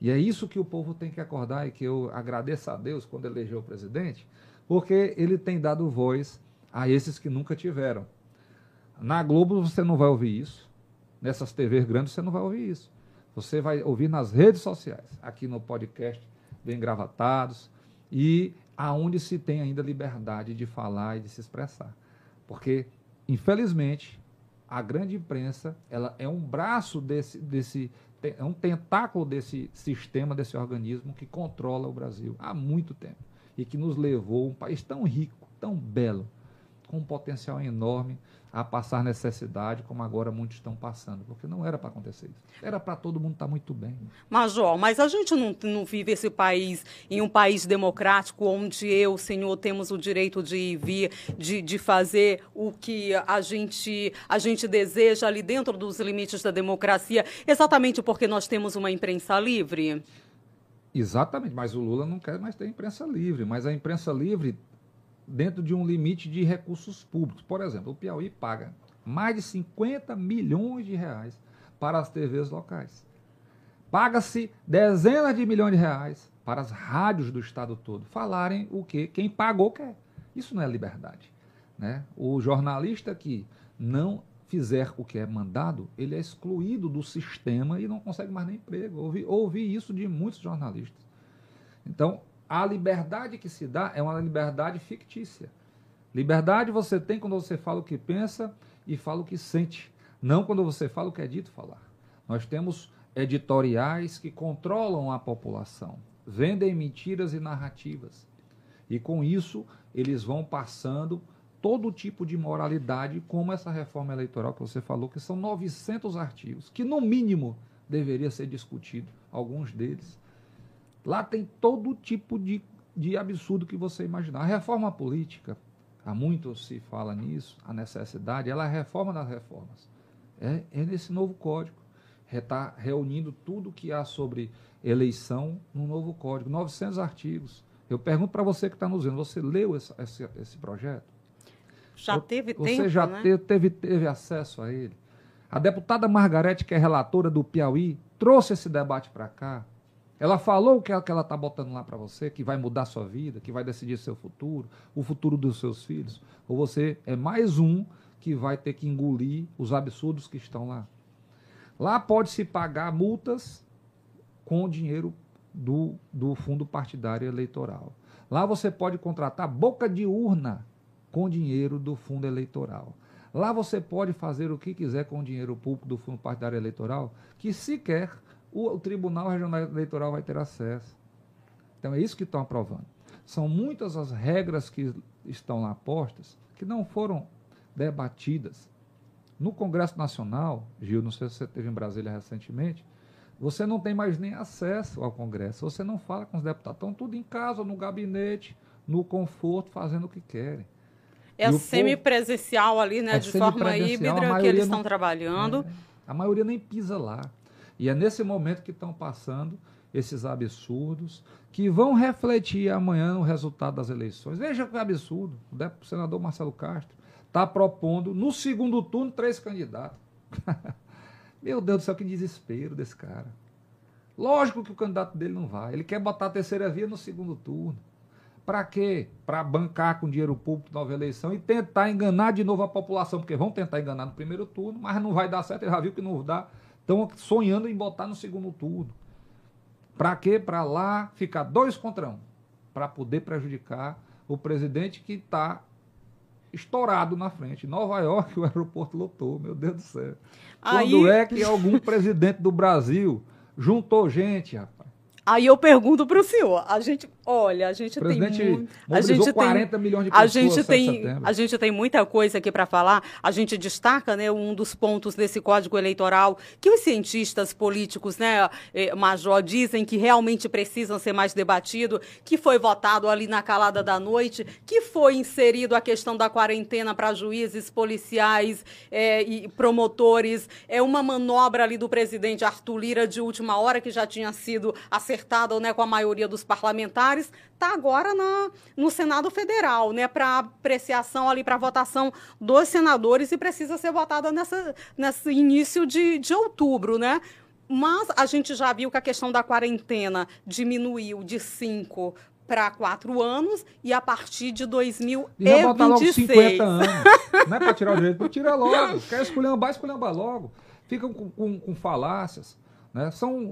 E é isso que o povo tem que acordar e que eu agradeço a Deus quando elegeu o presidente, porque ele tem dado voz a esses que nunca tiveram. Na Globo você não vai ouvir isso, nessas TVs grandes você não vai ouvir isso. Você vai ouvir nas redes sociais, aqui no podcast, bem gravatados, e aonde se tem ainda liberdade de falar e de se expressar. Porque, infelizmente, a grande imprensa ela é um braço desse, desse é um tentáculo desse sistema, desse organismo que controla o Brasil há muito tempo e que nos levou a um país tão rico, tão belo, com um potencial enorme a passar necessidade, como agora muitos estão passando, porque não era para acontecer isso. Era para todo mundo estar tá muito bem. Major, mas a gente não, não vive esse país em um país democrático onde eu, senhor, temos o direito de ir vir, de, de fazer o que a gente, a gente deseja ali dentro dos limites da democracia, exatamente porque nós temos uma imprensa livre? Exatamente, mas o Lula não quer mais ter imprensa livre, mas a imprensa livre dentro de um limite de recursos públicos. Por exemplo, o Piauí paga mais de 50 milhões de reais para as TVs locais. Paga-se dezenas de milhões de reais para as rádios do estado todo falarem o que quem pagou quer. Isso não é liberdade. Né? O jornalista que não fizer o que é mandado, ele é excluído do sistema e não consegue mais nem emprego. Ouvi, ouvi isso de muitos jornalistas. Então, a liberdade que se dá é uma liberdade fictícia. Liberdade você tem quando você fala o que pensa e fala o que sente, não quando você fala o que é dito falar. Nós temos editoriais que controlam a população, vendem mentiras e narrativas. E com isso, eles vão passando todo tipo de moralidade, como essa reforma eleitoral que você falou, que são 900 artigos, que no mínimo deveria ser discutido, alguns deles. Lá tem todo tipo de, de absurdo que você imaginar. A reforma política, há muito se fala nisso, a necessidade, ela é a reforma das reformas. É, é nesse novo código. Está reunindo tudo que há sobre eleição no novo código, 900 artigos. Eu pergunto para você que está nos vendo, você leu esse, esse, esse projeto? Já teve você tempo, Você já né? teve, teve, teve acesso a ele? A deputada Margarete, que é relatora do Piauí, trouxe esse debate para cá. Ela falou o que ela está botando lá para você, que vai mudar sua vida, que vai decidir seu futuro, o futuro dos seus filhos. Ou você é mais um que vai ter que engolir os absurdos que estão lá. Lá pode-se pagar multas com o dinheiro do, do fundo partidário eleitoral. Lá você pode contratar boca de urna com dinheiro do fundo eleitoral. Lá você pode fazer o que quiser com o dinheiro público do fundo partidário eleitoral, que sequer o, o Tribunal Regional Eleitoral vai ter acesso. Então é isso que estão aprovando. São muitas as regras que estão lá postas que não foram debatidas. No Congresso Nacional, Gil, não sei se você esteve em Brasília recentemente, você não tem mais nem acesso ao Congresso, você não fala com os deputados, estão tudo em casa, no gabinete, no conforto, fazendo o que querem. É semipresencial ali, né, é de forma híbrida que eles estão trabalhando. É, a maioria nem pisa lá. E é nesse momento que estão passando esses absurdos que vão refletir amanhã no resultado das eleições. Veja que absurdo. O senador Marcelo Castro está propondo, no segundo turno, três candidatos. Meu Deus do céu, que desespero desse cara. Lógico que o candidato dele não vai. Ele quer botar a terceira via no segundo turno. Para quê? Para bancar com dinheiro público nova eleição e tentar enganar de novo a população, porque vão tentar enganar no primeiro turno, mas não vai dar certo, ele já viu que não dá. Estão sonhando em botar no segundo turno. Para quê? Para lá ficar dois contra um. Para poder prejudicar o presidente que está estourado na frente. Nova York, o aeroporto lotou, meu Deus do céu. Aí... Quando é que algum presidente do Brasil juntou gente, rapaz? Aí eu pergunto para o senhor, a gente, olha, a gente tem muito, a gente 40 tem, milhões de pessoas a gente tem, a gente tem muita coisa aqui para falar. A gente destaca, né, um dos pontos desse Código Eleitoral que os cientistas políticos, né, eh, Major, dizem que realmente precisam ser mais debatido, que foi votado ali na calada da noite, que foi inserido a questão da quarentena para juízes, policiais é, e promotores, é uma manobra ali do presidente Arthur Lira de última hora que já tinha sido acertada acertada né, com a maioria dos parlamentares, está agora na, no Senado Federal, né, para apreciação ali, para votação dos senadores e precisa ser votada nessa, nesse início de, de outubro, né? Mas a gente já viu que a questão da quarentena diminuiu de cinco para quatro anos e a partir de 2026. E botar logo 50 anos. Não é para tirar o direito, tira logo. Quer escolher escolher logo. Ficam com, com, com falácias. Né? São,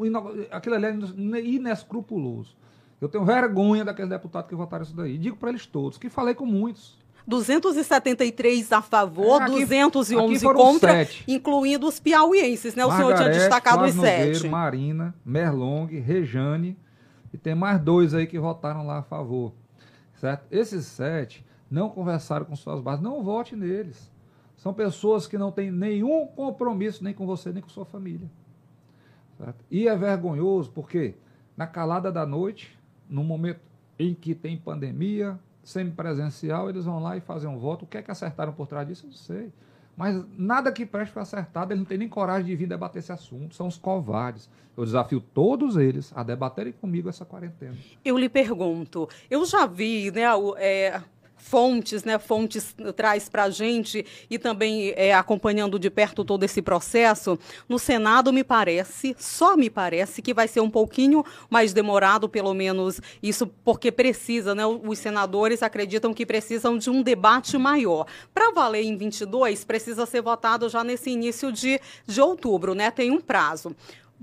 aquilo ali é inescrupuloso. Eu tenho vergonha daqueles deputados que votaram isso daí. Digo para eles todos, que falei com muitos. 273 a favor, é, aqui, 211 aqui contra, sete. incluindo os piauienses, né? O Margarete, senhor tinha destacado os sete. Marina, Merlong, Rejane, e tem mais dois aí que votaram lá a favor. Certo? Esses sete não conversaram com suas bases, não vote neles. São pessoas que não têm nenhum compromisso nem com você, nem com sua família. Certo? E é vergonhoso porque na calada da noite, no momento em que tem pandemia, semipresencial, eles vão lá e fazem um voto. O que é que acertaram por trás disso? Eu não sei. Mas nada que preste para acertado, eles não têm nem coragem de vir debater esse assunto. São os covardes. Eu desafio todos eles a debaterem comigo essa quarentena. Eu lhe pergunto, eu já vi, né, é, fontes, né, fontes traz para a gente e também é, acompanhando de perto todo esse processo, no Senado me parece, só me parece que vai ser um pouquinho mais demorado, pelo menos isso porque precisa, né, os senadores acreditam que precisam de um debate maior. Para valer em 22, precisa ser votado já nesse início de, de outubro, né, tem um prazo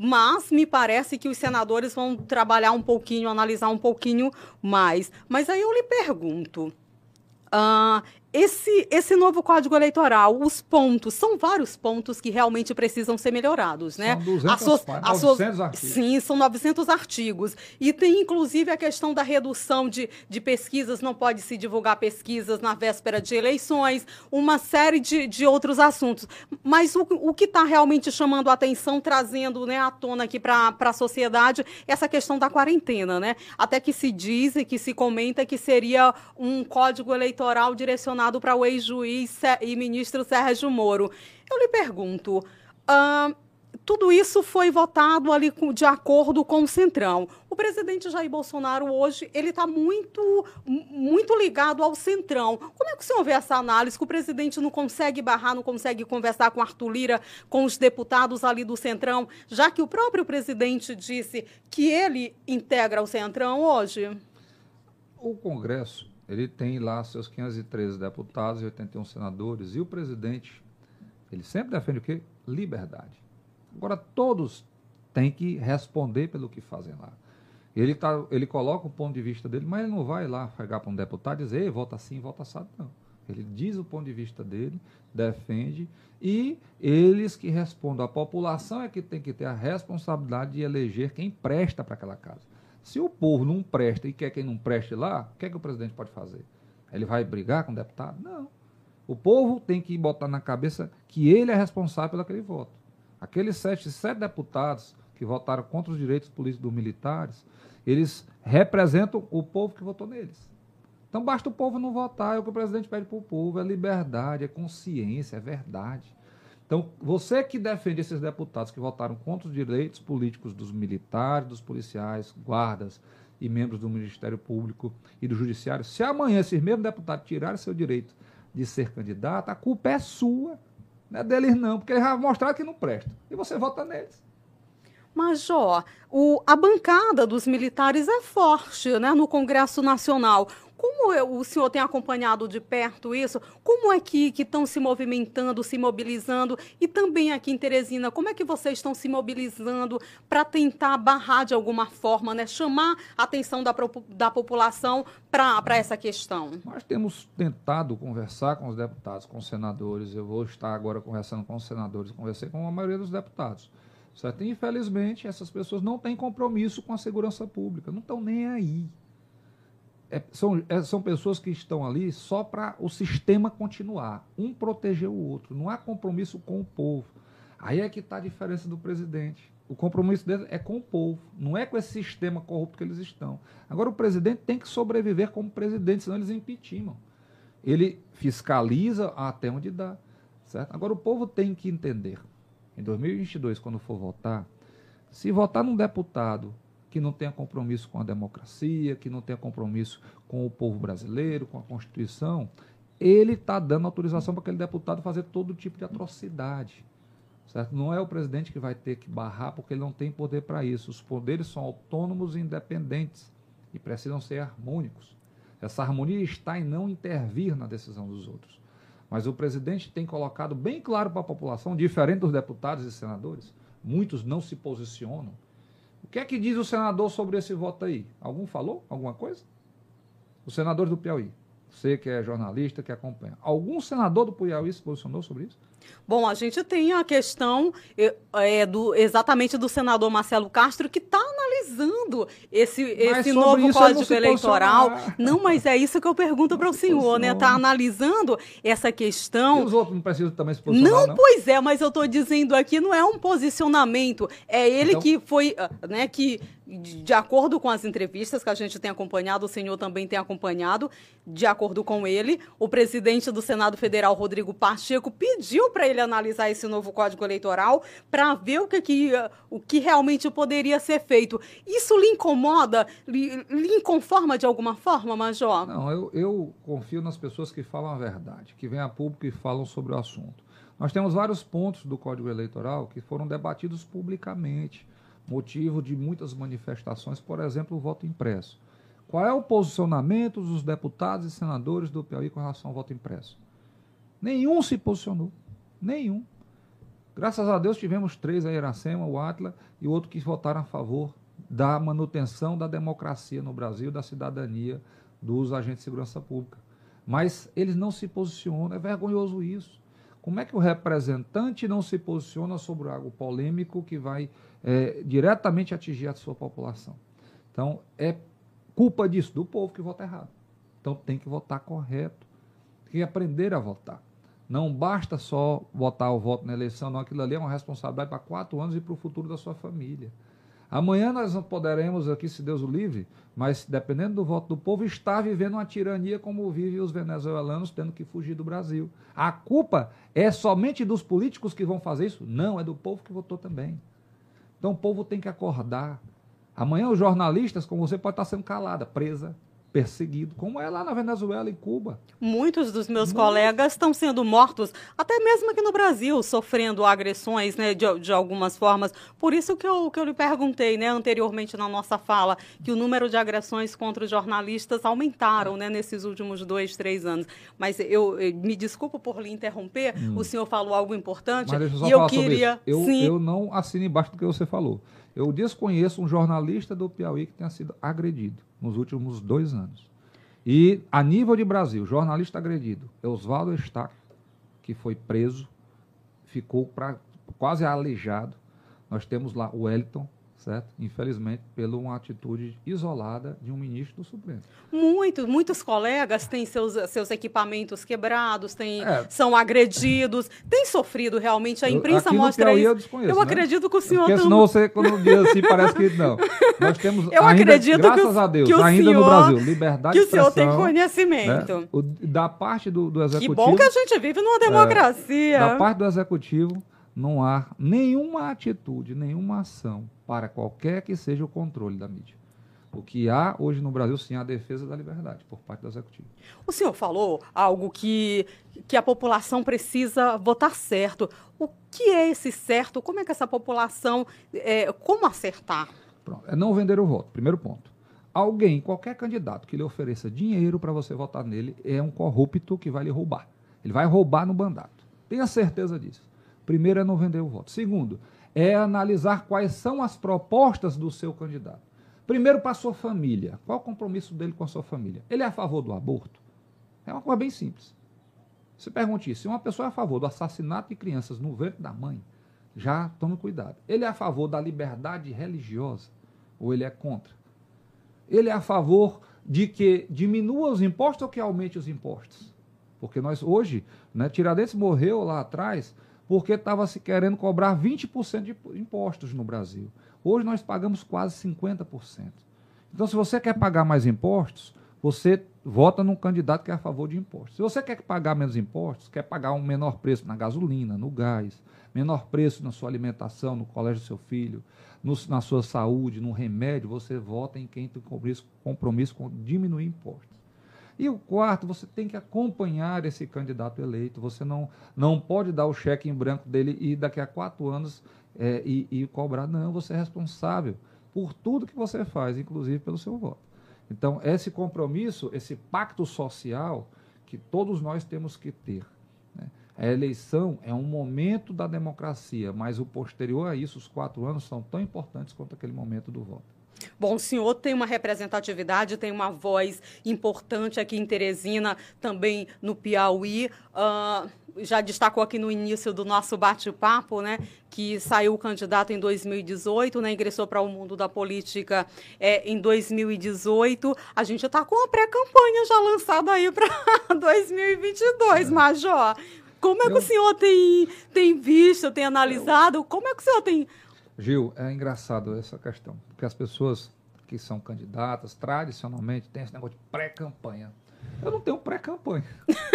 mas me parece que os senadores vão trabalhar um pouquinho, analisar um pouquinho mais. Mas aí eu lhe pergunto, Uh, esse, esse novo Código Eleitoral, os pontos, são vários pontos que realmente precisam ser melhorados, né? São 200, so, 900 artigos. Sim, são 900 artigos. E tem, inclusive, a questão da redução de, de pesquisas, não pode se divulgar pesquisas na véspera de eleições, uma série de, de outros assuntos. Mas o, o que está realmente chamando a atenção, trazendo né, à tona aqui para a sociedade, é essa questão da quarentena, né? Até que se diz e que se comenta que seria um código eleitoral direcionado direcionado para o ex-juiz e ministro Sérgio Moro. Eu lhe pergunto, uh, tudo isso foi votado ali de acordo com o Centrão. O presidente Jair Bolsonaro hoje ele está muito, muito ligado ao Centrão. Como é que o senhor vê essa análise? Que o presidente não consegue barrar, não consegue conversar com Arthur Lira, com os deputados ali do Centrão, já que o próprio presidente disse que ele integra o Centrão hoje? O Congresso ele tem lá seus 513 deputados e 81 senadores, e o presidente, ele sempre defende o quê? Liberdade. Agora, todos têm que responder pelo que fazem lá. Ele, tá, ele coloca o ponto de vista dele, mas ele não vai lá pegar para um deputado e dizer, Ei, vota assim, vota assado, não. Ele diz o ponto de vista dele, defende, e eles que respondem. A população é que tem que ter a responsabilidade de eleger quem presta para aquela casa. Se o povo não presta e quer quem não preste lá, o que é que o presidente pode fazer? Ele vai brigar com o deputado? Não. O povo tem que botar na cabeça que ele é responsável pelo aquele voto. Aqueles sete, sete deputados que votaram contra os direitos políticos dos militares, eles representam o povo que votou neles. Então basta o povo não votar, é o que o presidente pede para o povo, é liberdade, é consciência, é verdade. Então, você que defende esses deputados que votaram contra os direitos políticos dos militares, dos policiais, guardas e membros do Ministério Público e do Judiciário, se amanhã esses mesmos deputados tirarem seu direito de ser candidato, a culpa é sua, não é deles não, porque eles já mostraram que não prestam. E você vota neles. Major, o, a bancada dos militares é forte né, no Congresso Nacional. Como o senhor tem acompanhado de perto isso? Como é que estão se movimentando, se mobilizando? E também aqui em Teresina, como é que vocês estão se mobilizando para tentar barrar de alguma forma, né? chamar a atenção da, da população para essa questão? Nós temos tentado conversar com os deputados, com os senadores. Eu vou estar agora conversando com os senadores, conversei com a maioria dos deputados. Certo? Infelizmente, essas pessoas não têm compromisso com a segurança pública, não estão nem aí é, são, é, são pessoas que estão ali só para o sistema continuar, um proteger o outro. Não há compromisso com o povo. Aí é que está a diferença do presidente. O compromisso dele é com o povo, não é com esse sistema corrupto que eles estão. Agora, o presidente tem que sobreviver como presidente, senão eles impeachment. Ele fiscaliza até onde dá. Certo? Agora, o povo tem que entender. Em 2022, quando for votar, se votar num deputado que não tenha compromisso com a democracia, que não tenha compromisso com o povo brasileiro, com a Constituição, ele está dando autorização para aquele deputado fazer todo tipo de atrocidade. Certo? Não é o presidente que vai ter que barrar, porque ele não tem poder para isso. Os poderes são autônomos e independentes e precisam ser harmônicos. Essa harmonia está em não intervir na decisão dos outros. Mas o presidente tem colocado bem claro para a população, diferente dos deputados e senadores, muitos não se posicionam o que é que diz o senador sobre esse voto aí? Algum falou? Alguma coisa? Os senadores do Piauí. Você que é jornalista, que acompanha. Algum senador do Piauí se posicionou sobre isso? Bom, a gente tem a questão é, do, exatamente do senador Marcelo Castro, que está analisando esse, esse novo código eleitoral. Não, mas é isso que eu pergunto para o senhor, né? Está analisando essa questão. E os outros não precisam também se posicionar? Não, não? pois é, mas eu estou dizendo aqui, não é um posicionamento. É ele então... que foi, ah, né, que de acordo com as entrevistas que a gente tem acompanhado, o senhor também tem acompanhado, de acordo com ele, o presidente do Senado Federal, Rodrigo Pacheco, pediu para ele analisar esse novo Código Eleitoral para ver o que, que, o que realmente poderia ser feito. Isso lhe incomoda? Lhe, lhe inconforma de alguma forma, Major? Não, eu, eu confio nas pessoas que falam a verdade, que vêm a público e falam sobre o assunto. Nós temos vários pontos do Código Eleitoral que foram debatidos publicamente motivo de muitas manifestações, por exemplo, o voto impresso. Qual é o posicionamento dos deputados e senadores do Piauí com relação ao voto impresso? Nenhum se posicionou. Nenhum. Graças a Deus tivemos três, a Iracema, o Atla e outro que votaram a favor da manutenção da democracia no Brasil, da cidadania dos agentes de segurança pública. Mas eles não se posicionam, é vergonhoso isso. Como é que o representante não se posiciona sobre algo polêmico que vai é, diretamente atingir a sua população? Então, é culpa disso, do povo que vota errado. Então, tem que votar correto, tem que aprender a votar. Não basta só votar o voto na eleição, não. Aquilo ali é uma responsabilidade para quatro anos e para o futuro da sua família. Amanhã nós não poderemos aqui, se Deus o livre, mas dependendo do voto do povo, estar vivendo uma tirania como vivem os venezuelanos, tendo que fugir do Brasil. A culpa é somente dos políticos que vão fazer isso? Não, é do povo que votou também. Então o povo tem que acordar. Amanhã os jornalistas, como você, pode estar sendo calada, presa, perseguido, como é lá na Venezuela e Cuba. Muitos dos meus colegas estão sendo mortos, até mesmo aqui no Brasil, sofrendo agressões né, de, de algumas formas. Por isso que eu, que eu lhe perguntei né, anteriormente na nossa fala, que o número de agressões contra os jornalistas aumentaram né, nesses últimos dois, três anos. Mas eu, eu me desculpo por lhe interromper, hum. o senhor falou algo importante Mas deixa eu só e eu queria. Eu, Sim. eu não assino embaixo do que você falou. Eu desconheço um jornalista do Piauí que tenha sido agredido nos últimos dois anos. E, a nível de Brasil, jornalista agredido, Oswaldo Estac, que foi preso, ficou pra, quase aleijado. Nós temos lá o Wellington, certo? Infelizmente, pela uma atitude isolada de um ministro do Supremo. Muitos, muitos colegas têm seus, seus equipamentos quebrados, têm, é. são agredidos, têm sofrido realmente. A imprensa eu, mostra Piauí, isso. Eu, desconheço, eu né? acredito que o senhor... Porque senão você, quando diz assim, parece que não. Nós temos eu ainda, acredito graças que o, a Deus, que o ainda senhor, no Brasil, liberdade que de expressão. Que o senhor tem conhecimento. Né? O, da parte do, do executivo... Que bom que a gente vive numa democracia. É, da parte do executivo, não há nenhuma atitude, nenhuma ação para qualquer que seja o controle da mídia. O que há hoje no Brasil, sim, é a defesa da liberdade por parte do Executivo. O senhor falou algo que, que a população precisa votar certo. O que é esse certo? Como é que essa população. É, como acertar? Pronto. É não vender o voto, primeiro ponto. Alguém, qualquer candidato que lhe ofereça dinheiro para você votar nele, é um corrupto que vai lhe roubar. Ele vai roubar no mandato. Tenha certeza disso. Primeiro é não vender o voto. Segundo, é analisar quais são as propostas do seu candidato. Primeiro, para a sua família. Qual o compromisso dele com a sua família? Ele é a favor do aborto? É uma coisa bem simples. Se pergunte isso. Se uma pessoa é a favor do assassinato de crianças no ventre da mãe, já tome cuidado. Ele é a favor da liberdade religiosa ou ele é contra? Ele é a favor de que diminua os impostos ou que aumente os impostos? Porque nós hoje, né, Tiradentes morreu lá atrás porque estava se querendo cobrar 20% de impostos no Brasil. Hoje nós pagamos quase 50%. Então, se você quer pagar mais impostos, você vota num candidato que é a favor de impostos. Se você quer pagar menos impostos, quer pagar um menor preço na gasolina, no gás, menor preço na sua alimentação, no colégio do seu filho, no, na sua saúde, no remédio, você vota em quem tem compromisso, com diminuir impostos. E o quarto, você tem que acompanhar esse candidato eleito. Você não, não pode dar o cheque em branco dele e daqui a quatro anos é, e, e cobrar. Não, você é responsável por tudo que você faz, inclusive pelo seu voto. Então, esse compromisso, esse pacto social que todos nós temos que ter. Né? A eleição é um momento da democracia, mas o posterior a isso, os quatro anos, são tão importantes quanto aquele momento do voto. Bom, o senhor tem uma representatividade, tem uma voz importante aqui em Teresina, também no Piauí. Uh, já destacou aqui no início do nosso bate-papo, né, que saiu candidato em 2018, né, ingressou para o mundo da política é, em 2018. A gente está com a pré-campanha já lançada aí para 2022, é. Major. Como é que Eu... o senhor tem, tem visto, tem analisado? Como é que o senhor tem Gil, é engraçado essa questão, porque as pessoas que são candidatas, tradicionalmente, têm esse negócio de pré-campanha. Eu não tenho pré-campanha.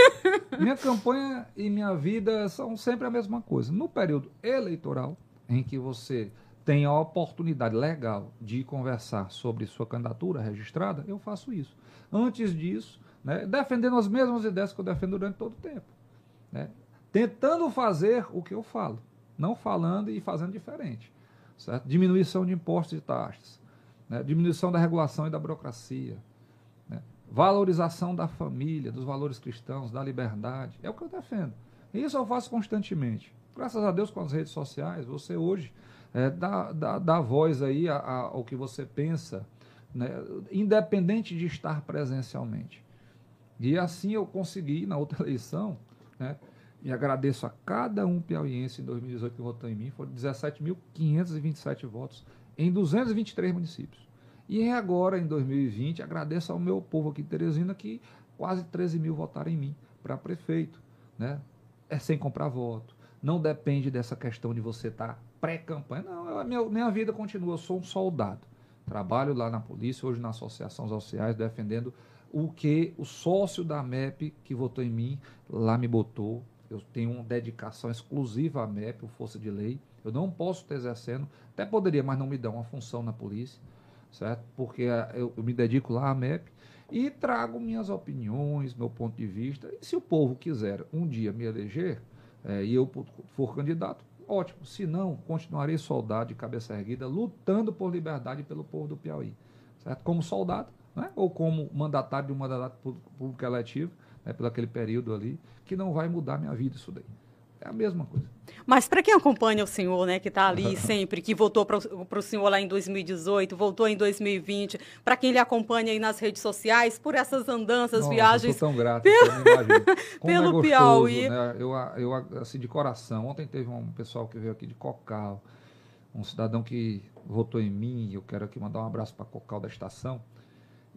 minha campanha e minha vida são sempre a mesma coisa. No período eleitoral, em que você tem a oportunidade legal de conversar sobre sua candidatura registrada, eu faço isso. Antes disso, né, defendendo as mesmas ideias que eu defendo durante todo o tempo. Né, tentando fazer o que eu falo, não falando e fazendo diferente. Certo? Diminuição de impostos e taxas, né? diminuição da regulação e da burocracia, né? valorização da família, dos valores cristãos, da liberdade. É o que eu defendo. E isso eu faço constantemente. Graças a Deus, com as redes sociais, você hoje é, dá, dá, dá voz aí a, a, ao que você pensa, né? independente de estar presencialmente. E assim eu consegui, na outra eleição, né? E agradeço a cada um piauiense em 2018 que votou em mim. Foram 17.527 votos em 223 municípios. E agora, em 2020, agradeço ao meu povo aqui de Teresina que quase 13 mil votaram em mim para prefeito. Né? É sem comprar voto. Não depende dessa questão de você estar tá pré-campanha. Não, minha, minha vida continua. Eu sou um soldado. Trabalho lá na polícia, hoje na Associação Sociais, defendendo o que o sócio da MEP que votou em mim lá me botou eu tenho uma dedicação exclusiva à MEP, o Força de Lei. Eu não posso estar exercendo, até poderia, mas não me dão uma função na polícia, certo? Porque eh, eu, eu me dedico lá à MEP e trago minhas opiniões, meu ponto de vista. E se o povo quiser um dia me eleger é, e eu for candidato, ótimo. Se não, continuarei soldado de cabeça erguida, lutando por liberdade pelo povo do Piauí, certo? Como soldado, né? ou como mandatário de um mandato público eletivo, né, pelo aquele período ali, que não vai mudar minha vida isso daí. É a mesma coisa. Mas para quem acompanha o senhor, né, que está ali sempre, que voltou para o senhor lá em 2018, voltou em 2020, para quem lhe acompanha aí nas redes sociais, por essas andanças, Nossa, viagens. Eu tão grato, pelo, pelo é gostoso, Piauí. Né? Eu, eu, assim, de coração. Ontem teve um pessoal que veio aqui de Cocal, um cidadão que votou em mim, eu quero aqui mandar um abraço para Cocal da estação.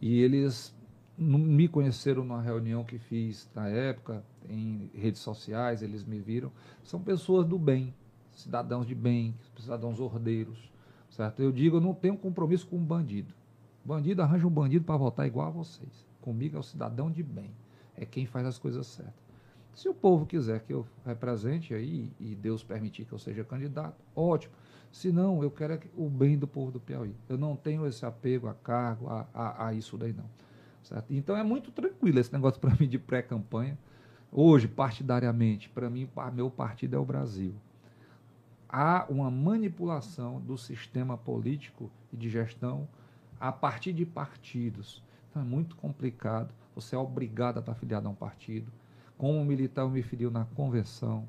E eles me conheceram numa reunião que fiz na época, em redes sociais, eles me viram. São pessoas do bem, cidadãos de bem, cidadãos ordeiros, certo? Eu digo, eu não tenho compromisso com um bandido. Bandido arranja um bandido para votar igual a vocês. Comigo é o cidadão de bem, é quem faz as coisas certas. Se o povo quiser que eu represente aí e Deus permitir que eu seja candidato, ótimo. Se não, eu quero é o bem do povo do Piauí. Eu não tenho esse apego a cargo, a, a, a isso daí não. Certo? Então é muito tranquilo esse negócio para mim de pré-campanha. Hoje, partidariamente, para mim, meu partido é o Brasil. Há uma manipulação do sistema político e de gestão a partir de partidos. Então é muito complicado. Você é obrigado a estar afiliado a um partido. Como militar, eu me filiu na convenção.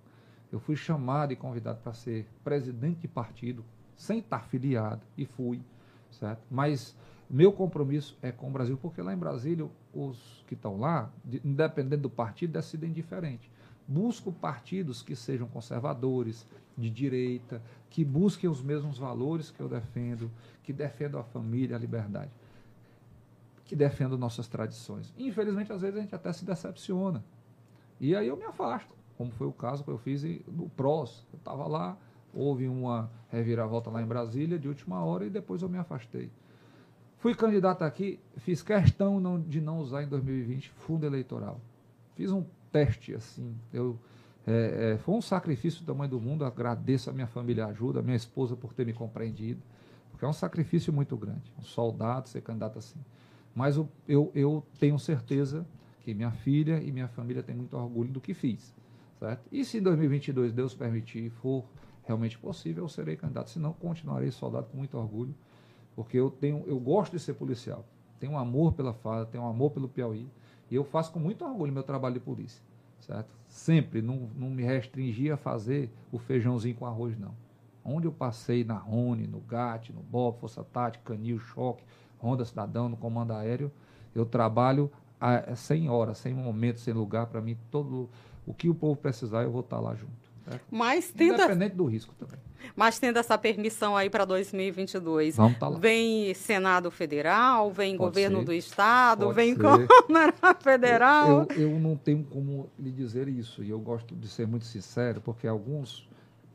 Eu fui chamado e convidado para ser presidente de partido, sem estar filiado, e fui, certo? Mas meu compromisso é com o Brasil, porque lá em Brasília, os que estão lá, independente do partido, decidem diferente. Busco partidos que sejam conservadores, de direita, que busquem os mesmos valores que eu defendo, que defendam a família, a liberdade, que defendam nossas tradições. Infelizmente, às vezes, a gente até se decepciona. E aí eu me afasto como foi o caso que eu fiz no PROS. Eu estava lá, houve uma reviravolta lá em Brasília de última hora e depois eu me afastei. Fui candidato aqui, fiz questão não, de não usar em 2020 fundo eleitoral. Fiz um teste assim. Eu, é, é, foi um sacrifício do tamanho do mundo. Agradeço a minha família ajuda, a minha esposa por ter me compreendido. Porque é um sacrifício muito grande. Um soldado ser candidato assim. Mas eu, eu, eu tenho certeza que minha filha e minha família têm muito orgulho do que fiz. Certo? E se em 2022 Deus permitir for realmente possível, eu serei candidato. Se não, continuarei soldado com muito orgulho, porque eu tenho, eu gosto de ser policial. Tenho um amor pela FADA, tenho um amor pelo Piauí, e eu faço com muito orgulho meu trabalho de polícia. Certo? Sempre não, não me restringi a fazer o feijãozinho com arroz, não. Onde eu passei na Rony, no GAT, no BOB, Força Tática, Canil, Choque, Ronda Cidadão, no Comando Aéreo, eu trabalho a, sem hora, sem momento, sem lugar, para mim, todo o que o povo precisar, eu vou estar lá junto. Mas tenta... Independente do risco também. Mas tendo essa permissão aí para 2022, Vamos estar lá. vem Senado Federal, vem Pode governo ser. do Estado, Pode vem ser. Câmara Federal. Eu, eu, eu não tenho como lhe dizer isso, e eu gosto de ser muito sincero, porque alguns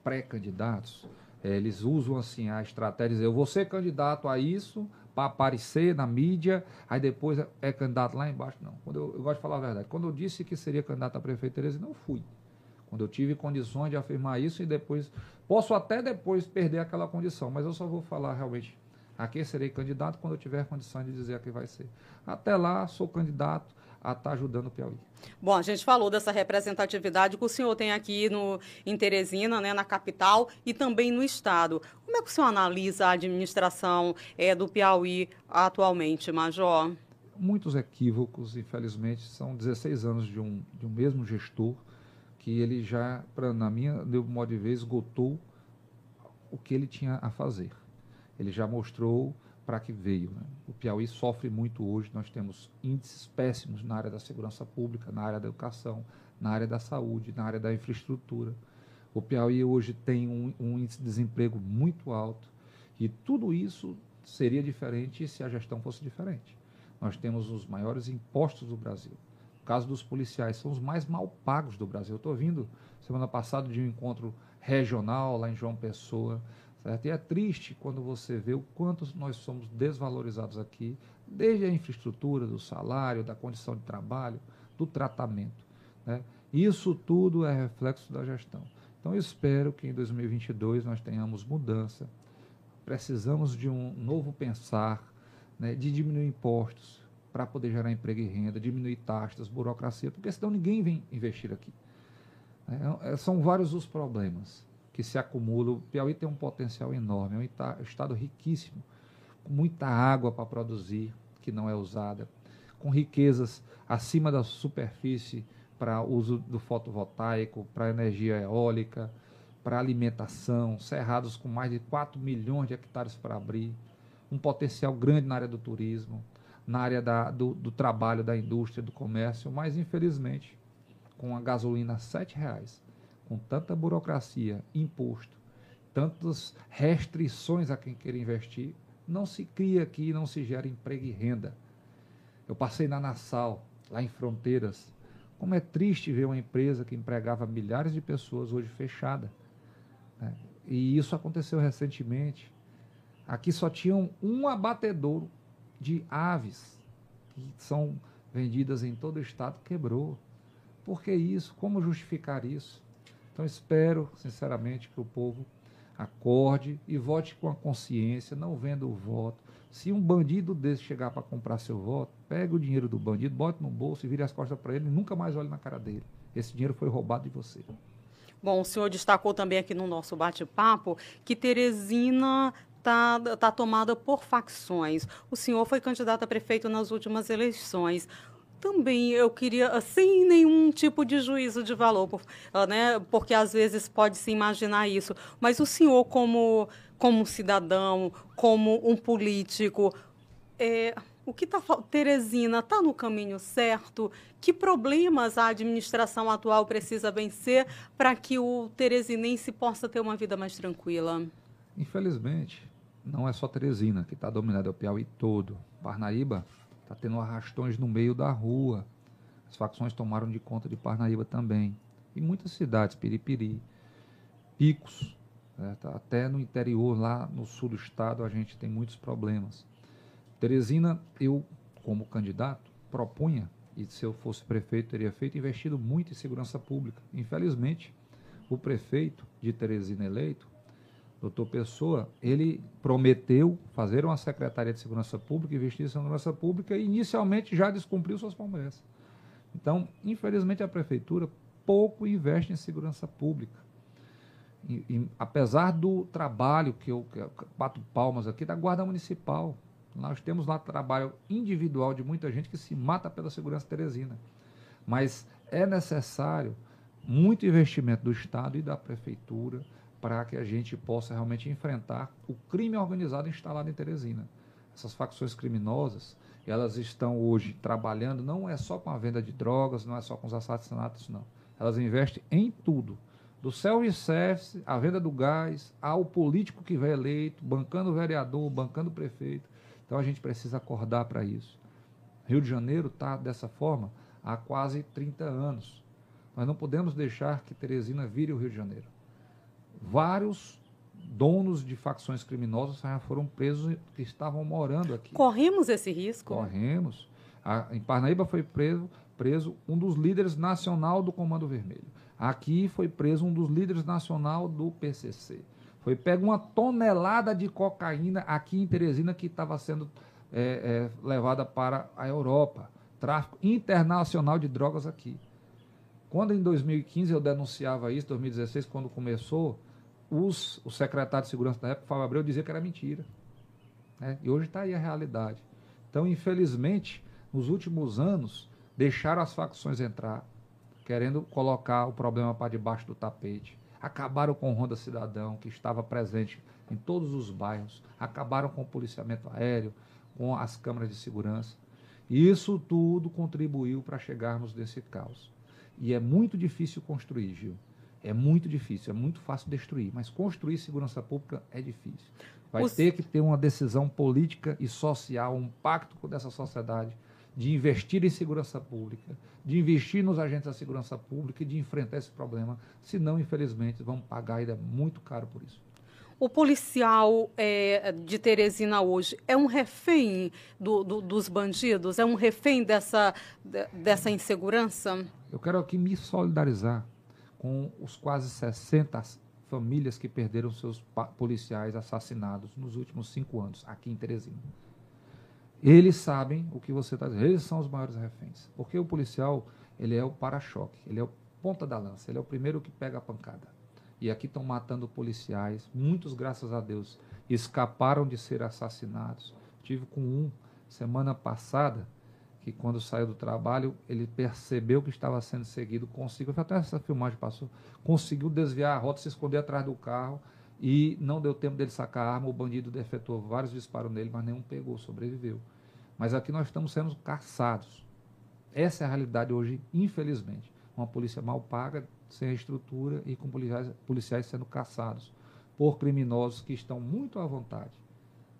pré-candidatos, eles usam assim a estratégia eu vou ser candidato a isso, para aparecer na mídia, aí depois é, é candidato lá embaixo. Não. Quando eu, eu, gosto de falar a verdade. Quando eu disse que seria candidato a prefeito Tereza, não fui. Quando eu tive condições de afirmar isso e depois. Posso até depois perder aquela condição, mas eu só vou falar realmente a quem serei candidato quando eu tiver condições de dizer a quem vai ser. Até lá, sou candidato a estar ajudando o Piauí. Bom, a gente falou dessa representatividade que o senhor tem aqui no, em Teresina, né, na capital, e também no Estado. Como é que o senhor analisa a administração é, do Piauí atualmente, Major? Muitos equívocos, infelizmente, são 16 anos de um, de um mesmo gestor que ele já, pra, na minha meu modo de ver, esgotou o que ele tinha a fazer. Ele já mostrou para que veio. Né? O Piauí sofre muito hoje, nós temos índices péssimos na área da segurança pública, na área da educação, na área da saúde, na área da infraestrutura. O Piauí hoje tem um, um índice de desemprego muito alto e tudo isso seria diferente se a gestão fosse diferente. Nós temos os maiores impostos do Brasil. O caso dos policiais são os mais mal pagos do Brasil. Estou vindo semana passada de um encontro regional lá em João Pessoa Certo? E é triste quando você vê o quanto nós somos desvalorizados aqui, desde a infraestrutura, do salário, da condição de trabalho, do tratamento. Né? Isso tudo é reflexo da gestão. Então, eu espero que em 2022 nós tenhamos mudança. Precisamos de um novo pensar, né? de diminuir impostos para poder gerar emprego e renda, diminuir taxas, burocracia, porque senão ninguém vem investir aqui. É, são vários os problemas que se acumulam. O Piauí tem um potencial enorme, é um estado riquíssimo, com muita água para produzir, que não é usada, com riquezas acima da superfície para uso do fotovoltaico, para energia eólica, para alimentação, cerrados com mais de 4 milhões de hectares para abrir, um potencial grande na área do turismo, na área da, do, do trabalho, da indústria, do comércio, mas infelizmente, com a gasolina R$ reais, com tanta burocracia, imposto, tantas restrições a quem quer investir, não se cria aqui, não se gera emprego e renda. Eu passei na Nassau, lá em Fronteiras. Como é triste ver uma empresa que empregava milhares de pessoas hoje fechada. Né? E isso aconteceu recentemente. Aqui só tinham um abatedouro de aves que são vendidas em todo o estado, quebrou. Por que isso? Como justificar isso? Então espero, sinceramente, que o povo acorde e vote com a consciência, não venda o voto. Se um bandido desse chegar para comprar seu voto, pega o dinheiro do bandido, bote no bolso e vire as costas para ele e nunca mais olhe na cara dele. Esse dinheiro foi roubado de você. Bom, o senhor destacou também aqui no nosso bate-papo que Teresina está tá tomada por facções. O senhor foi candidato a prefeito nas últimas eleições também eu queria, sem nenhum tipo de juízo de valor, ah, né? porque às vezes pode se imaginar isso, mas o senhor, como, como cidadão, como um político, é, o que está Teresina está no caminho certo? Que problemas a administração atual precisa vencer para que o teresinense possa ter uma vida mais tranquila? Infelizmente, não é só Teresina que está dominada, é o Piauí todo. Parnaíba Está tendo arrastões no meio da rua. As facções tomaram de conta de Parnaíba também. E muitas cidades, Piripiri, Picos, né, tá até no interior, lá no sul do estado, a gente tem muitos problemas. Teresina, eu, como candidato, propunha, e se eu fosse prefeito, teria feito, investido muito em segurança pública. Infelizmente, o prefeito de Teresina eleito doutor Pessoa, ele prometeu fazer uma Secretaria de Segurança Pública, investir em segurança pública e inicialmente já descumpriu suas promessas. Então, infelizmente, a Prefeitura pouco investe em segurança pública. E, e, apesar do trabalho que eu, que eu bato palmas aqui da Guarda Municipal, nós temos lá trabalho individual de muita gente que se mata pela segurança teresina. Mas é necessário muito investimento do Estado e da Prefeitura para que a gente possa realmente enfrentar o crime organizado instalado em Teresina. Essas facções criminosas, elas estão hoje trabalhando, não é só com a venda de drogas, não é só com os assassinatos, não. Elas investem em tudo. Do self-service, a venda do gás, ao político que vem eleito, bancando o vereador, bancando o prefeito. Então a gente precisa acordar para isso. Rio de Janeiro está dessa forma há quase 30 anos. Nós não podemos deixar que Teresina vire o Rio de Janeiro vários donos de facções criminosas já foram presos que estavam morando aqui. Corremos esse risco? Corremos. A, em Parnaíba foi preso, preso um dos líderes nacional do Comando Vermelho. Aqui foi preso um dos líderes nacional do PCC. Foi pego uma tonelada de cocaína aqui em Teresina que estava sendo é, é, levada para a Europa. Tráfico internacional de drogas aqui. Quando em 2015 eu denunciava isso, 2016, quando começou, os, o secretário de segurança da época, Fábio Abreu, dizia que era mentira. Né? E hoje está aí a realidade. Então, infelizmente, nos últimos anos, deixaram as facções entrar, querendo colocar o problema para debaixo do tapete. Acabaram com o Ronda Cidadão, que estava presente em todos os bairros. Acabaram com o policiamento aéreo, com as câmaras de segurança. E isso tudo contribuiu para chegarmos nesse caos. E é muito difícil construir, Gil. É muito difícil, é muito fácil destruir, mas construir segurança pública é difícil. Vai Os... ter que ter uma decisão política e social, um pacto com essa sociedade de investir em segurança pública, de investir nos agentes da segurança pública e de enfrentar esse problema. Senão, infelizmente, vamos pagar ainda muito caro por isso. O policial é, de Teresina hoje é um refém do, do, dos bandidos? É um refém dessa, dessa insegurança? Eu quero aqui me solidarizar com os quase 60 famílias que perderam seus policiais assassinados nos últimos cinco anos aqui em Teresina. Eles sabem o que você está dizendo. Eles são os maiores reféns. Porque o policial, ele é o para-choque, ele é o ponta da lança, ele é o primeiro que pega a pancada. E aqui estão matando policiais. Muitos, graças a Deus, escaparam de ser assassinados. Tive com um semana passada que quando saiu do trabalho, ele percebeu que estava sendo seguido, conseguiu, até essa filmagem passou, conseguiu desviar a rota, se esconder atrás do carro e não deu tempo dele sacar a arma, o bandido defetou vários disparos nele, mas nenhum pegou, sobreviveu. Mas aqui nós estamos sendo caçados. Essa é a realidade hoje, infelizmente. Uma polícia mal paga, sem estrutura e com policiais, policiais sendo caçados por criminosos que estão muito à vontade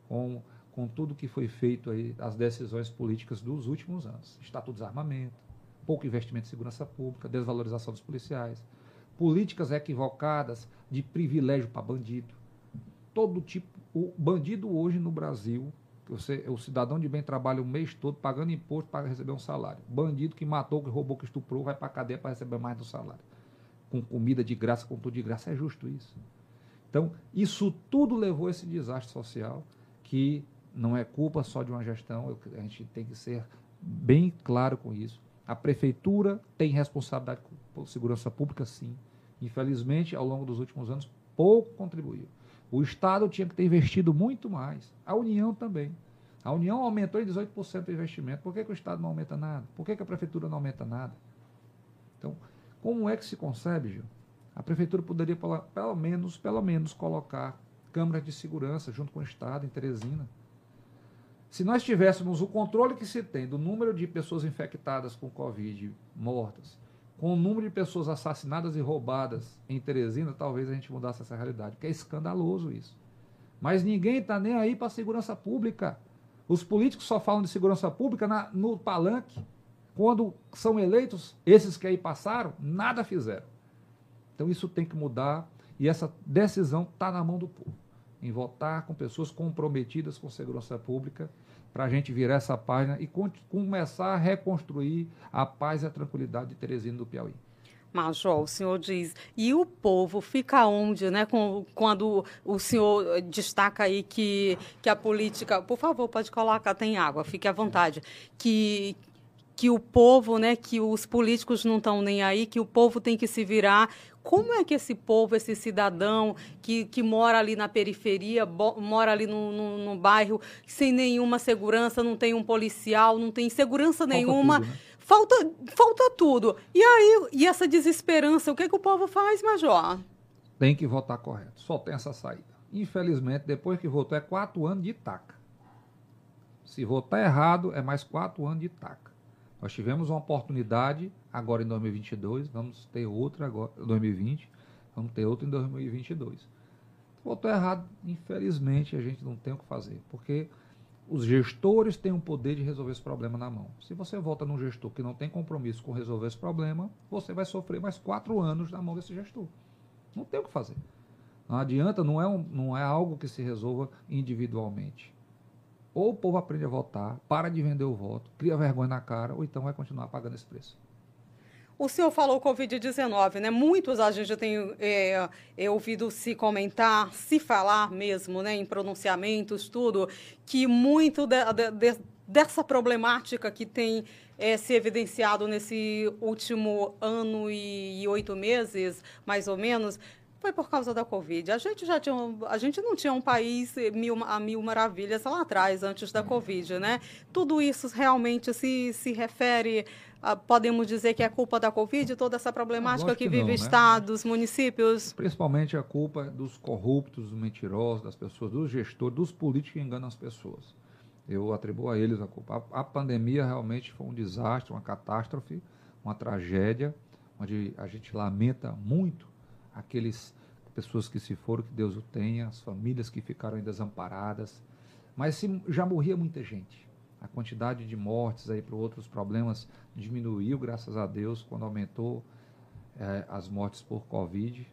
com com tudo que foi feito aí, as decisões políticas dos últimos anos. Estatuto de desarmamento, pouco investimento em segurança pública, desvalorização dos policiais, políticas equivocadas de privilégio para bandido. Todo tipo. O bandido hoje no Brasil, Você, o cidadão de bem trabalha o mês todo pagando imposto para receber um salário. Bandido que matou, que roubou, que estuprou, vai para a cadeia para receber mais do salário. Com comida de graça, com tudo de graça. É justo isso. Então, isso tudo levou a esse desastre social que não é culpa só de uma gestão, a gente tem que ser bem claro com isso. A prefeitura tem responsabilidade por segurança pública, sim. Infelizmente, ao longo dos últimos anos, pouco contribuiu. O Estado tinha que ter investido muito mais. A União também. A União aumentou em 18% o investimento. Por que, que, o Estado não aumenta nada? Por que, que a Prefeitura não aumenta nada? Então, como é que se concebe, Gil? A Prefeitura poderia, pelo menos, pelo menos, colocar câmeras de segurança junto com o Estado em Teresina. Se nós tivéssemos o controle que se tem do número de pessoas infectadas com Covid mortas, com o número de pessoas assassinadas e roubadas em Teresina, talvez a gente mudasse essa realidade, porque é escandaloso isso. Mas ninguém está nem aí para a segurança pública. Os políticos só falam de segurança pública na, no palanque. Quando são eleitos, esses que aí passaram, nada fizeram. Então isso tem que mudar e essa decisão está na mão do povo, em votar com pessoas comprometidas com segurança pública para a gente virar essa página e começar a reconstruir a paz e a tranquilidade de Teresina do Piauí. Major, o senhor diz, e o povo fica onde, né? quando o senhor destaca aí que, que a política. Por favor, pode colocar, tem água, fique à vontade. Que, que o povo, né, que os políticos não estão nem aí, que o povo tem que se virar. Como é que esse povo, esse cidadão que, que mora ali na periferia, bo, mora ali no, no, no, bairro, sem nenhuma segurança, não tem um policial, não tem segurança falta nenhuma, tudo, né? falta, falta tudo. E aí, e essa desesperança, o que, que o povo faz, Major? Tem que votar correto, só tem essa saída. Infelizmente, depois que votou, é quatro anos de taca. Se votar errado, é mais quatro anos de taca. Nós tivemos uma oportunidade agora em 2022, vamos ter outra agora em 2020, vamos ter outra em 2022. Votou errado, infelizmente a gente não tem o que fazer, porque os gestores têm o poder de resolver esse problema na mão. Se você vota num gestor que não tem compromisso com resolver esse problema, você vai sofrer mais quatro anos na mão desse gestor. Não tem o que fazer. Não adianta, não é, um, não é algo que se resolva individualmente. Ou o povo aprende a votar, para de vender o voto, cria vergonha na cara, ou então vai continuar pagando esse preço. O senhor falou Covid-19, né? Muitos a gente tem é, é, ouvido se comentar, se falar mesmo, né, em pronunciamentos, tudo, que muito de, de, de, dessa problemática que tem é, se evidenciado nesse último ano e oito meses, mais ou menos, foi por causa da Covid. A gente já tinha, a gente não tinha um país mil, a mil maravilhas lá atrás, antes da Covid, né? Tudo isso realmente se, se refere, a, podemos dizer que é culpa da Covid, toda essa problemática que, que, vive não, né? estados, municípios? Principalmente a culpa dos corruptos, dos mentirosos, das pessoas, dos gestores, dos políticos que enganam as pessoas. Eu atribuo a eles a culpa. A, a pandemia realmente foi um desastre, uma catástrofe, uma tragédia, onde a gente lamenta muito aqueles pessoas que se foram, que Deus o tenha, as famílias que ficaram desamparadas. Mas se, já morria muita gente. A quantidade de mortes aí para outros problemas diminuiu, graças a Deus, quando aumentou é, as mortes por Covid.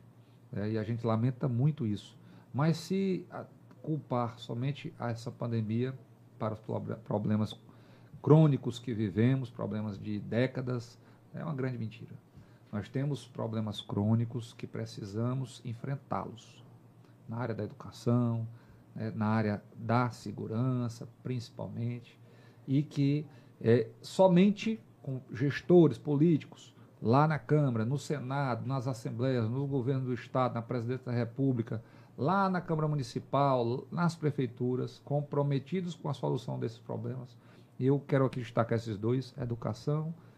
É, e a gente lamenta muito isso. Mas se culpar somente a essa pandemia para os problemas crônicos que vivemos, problemas de décadas, é uma grande mentira. Nós temos problemas crônicos que precisamos enfrentá-los na área da educação, né, na área da segurança, principalmente, e que é, somente com gestores políticos lá na Câmara, no Senado, nas assembleias, no governo do Estado, na Presidência da República, lá na Câmara Municipal, nas prefeituras, comprometidos com a solução desses problemas. E eu quero aqui destacar esses dois: educação e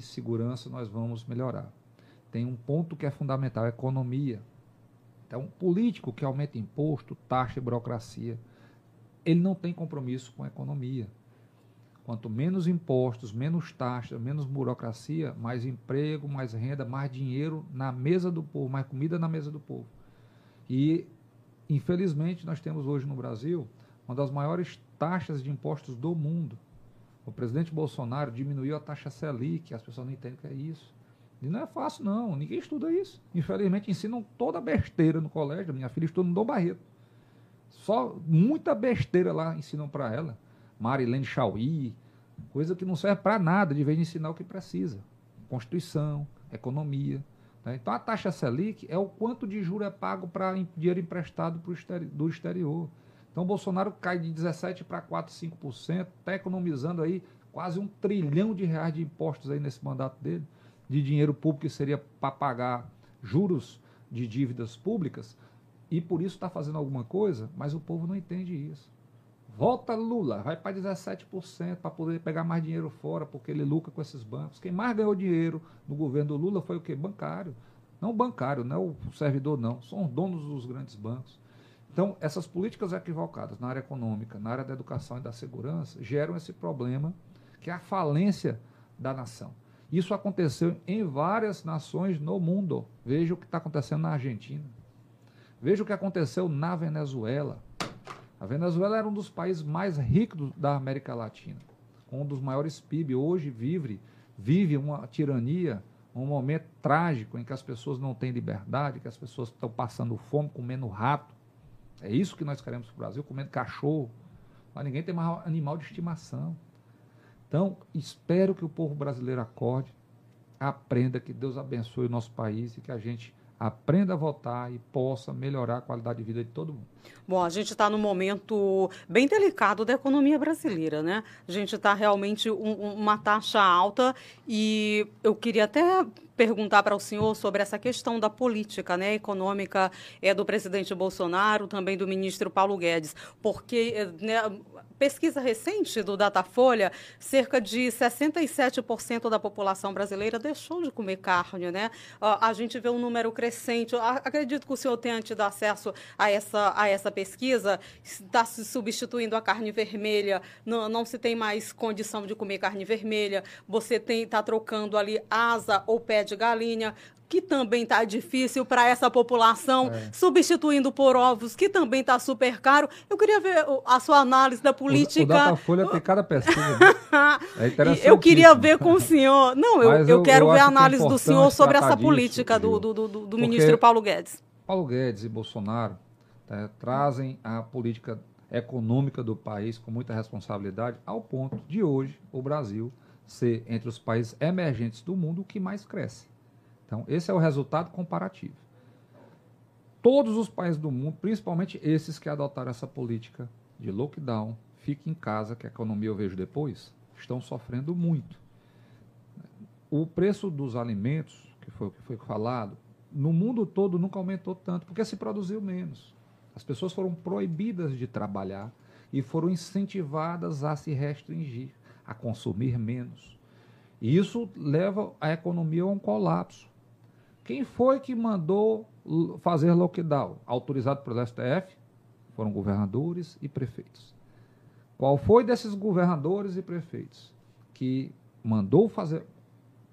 segurança nós vamos melhorar. Tem um ponto que é fundamental, economia. Então, político que aumenta imposto, taxa e burocracia, ele não tem compromisso com a economia. Quanto menos impostos, menos taxas, menos burocracia, mais emprego, mais renda, mais dinheiro na mesa do povo, mais comida na mesa do povo. E, infelizmente, nós temos hoje no Brasil uma das maiores taxas de impostos do mundo. O presidente Bolsonaro diminuiu a taxa Selic, as pessoas não entendem o que é isso. E não é fácil, não. Ninguém estuda isso. Infelizmente, ensinam toda besteira no colégio. Minha filha estuda no Dom Barreto. Só muita besteira lá ensinam para ela. Marilene Chauí, coisa que não serve para nada, de vez de ensinar o que precisa. Constituição, economia. Né? Então a taxa Selic é o quanto de juro é pago para dinheiro emprestado pro do exterior. Então Bolsonaro cai de 17% para 4, 5%, está economizando aí quase um trilhão de reais de impostos aí nesse mandato dele, de dinheiro público que seria para pagar juros de dívidas públicas, e por isso está fazendo alguma coisa, mas o povo não entende isso. Volta Lula, vai para 17% para poder pegar mais dinheiro fora, porque ele lucra com esses bancos. Quem mais ganhou dinheiro no governo do Lula foi o quê? Bancário. Não bancário, não é o servidor, não. São os donos dos grandes bancos. Então, essas políticas equivocadas na área econômica, na área da educação e da segurança geram esse problema que é a falência da nação. Isso aconteceu em várias nações no mundo. Veja o que está acontecendo na Argentina. Veja o que aconteceu na Venezuela. A Venezuela era um dos países mais ricos da América Latina, um dos maiores PIB. Hoje vive, vive uma tirania, um momento trágico em que as pessoas não têm liberdade, que as pessoas estão passando fome, comendo rato. É isso que nós queremos para o Brasil, comendo cachorro. Mas ninguém tem mais animal de estimação. Então, espero que o povo brasileiro acorde, aprenda que Deus abençoe o nosso país e que a gente aprenda a votar e possa melhorar a qualidade de vida de todo mundo. Bom, a gente está num momento bem delicado da economia brasileira, né? A gente está realmente um, uma taxa alta e eu queria até perguntar para o senhor sobre essa questão da política né, econômica é, do presidente Bolsonaro, também do ministro Paulo Guedes, porque eh, né, pesquisa recente do Datafolha, cerca de 67% da população brasileira deixou de comer carne, né? A gente vê um número crescente. Acredito que o senhor tenha tido acesso a essa, a essa pesquisa. Está se substituindo a carne vermelha, não, não se tem mais condição de comer carne vermelha. Você está trocando ali asa ou pé de galinha que também está difícil para essa população, é. substituindo por ovos, que também está super caro. Eu queria ver a sua análise da política. O, o Datafolha tem cada pesquisa. Né? é eu queria ver com o senhor. Não, eu, eu, eu quero eu ver a é análise é do senhor sobre essa política do, do, do, do ministro Paulo Guedes. Paulo Guedes e Bolsonaro tá, trazem a política econômica do país com muita responsabilidade, ao ponto de hoje o Brasil ser entre os países emergentes do mundo o que mais cresce. Então, esse é o resultado comparativo. Todos os países do mundo, principalmente esses que adotaram essa política de lockdown, fique em casa, que a economia eu vejo depois, estão sofrendo muito. O preço dos alimentos, que foi o que foi falado, no mundo todo nunca aumentou tanto, porque se produziu menos. As pessoas foram proibidas de trabalhar e foram incentivadas a se restringir, a consumir menos. E isso leva a economia a um colapso. Quem foi que mandou fazer lockdown? Autorizado pelo STF? Foram governadores e prefeitos. Qual foi desses governadores e prefeitos que mandou fazer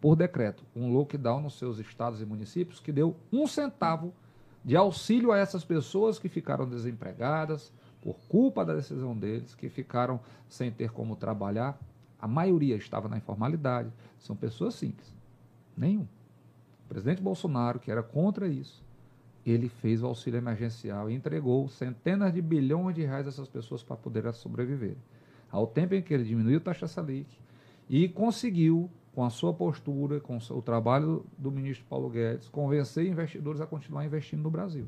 por decreto um lockdown nos seus estados e municípios que deu um centavo de auxílio a essas pessoas que ficaram desempregadas por culpa da decisão deles, que ficaram sem ter como trabalhar? A maioria estava na informalidade. São pessoas simples. Nenhum. O presidente Bolsonaro, que era contra isso, ele fez o auxílio emergencial e entregou centenas de bilhões de reais a essas pessoas para poderem sobreviver. Ao tempo em que ele diminuiu a taxa Selic e conseguiu, com a sua postura, com o trabalho do ministro Paulo Guedes, convencer investidores a continuar investindo no Brasil.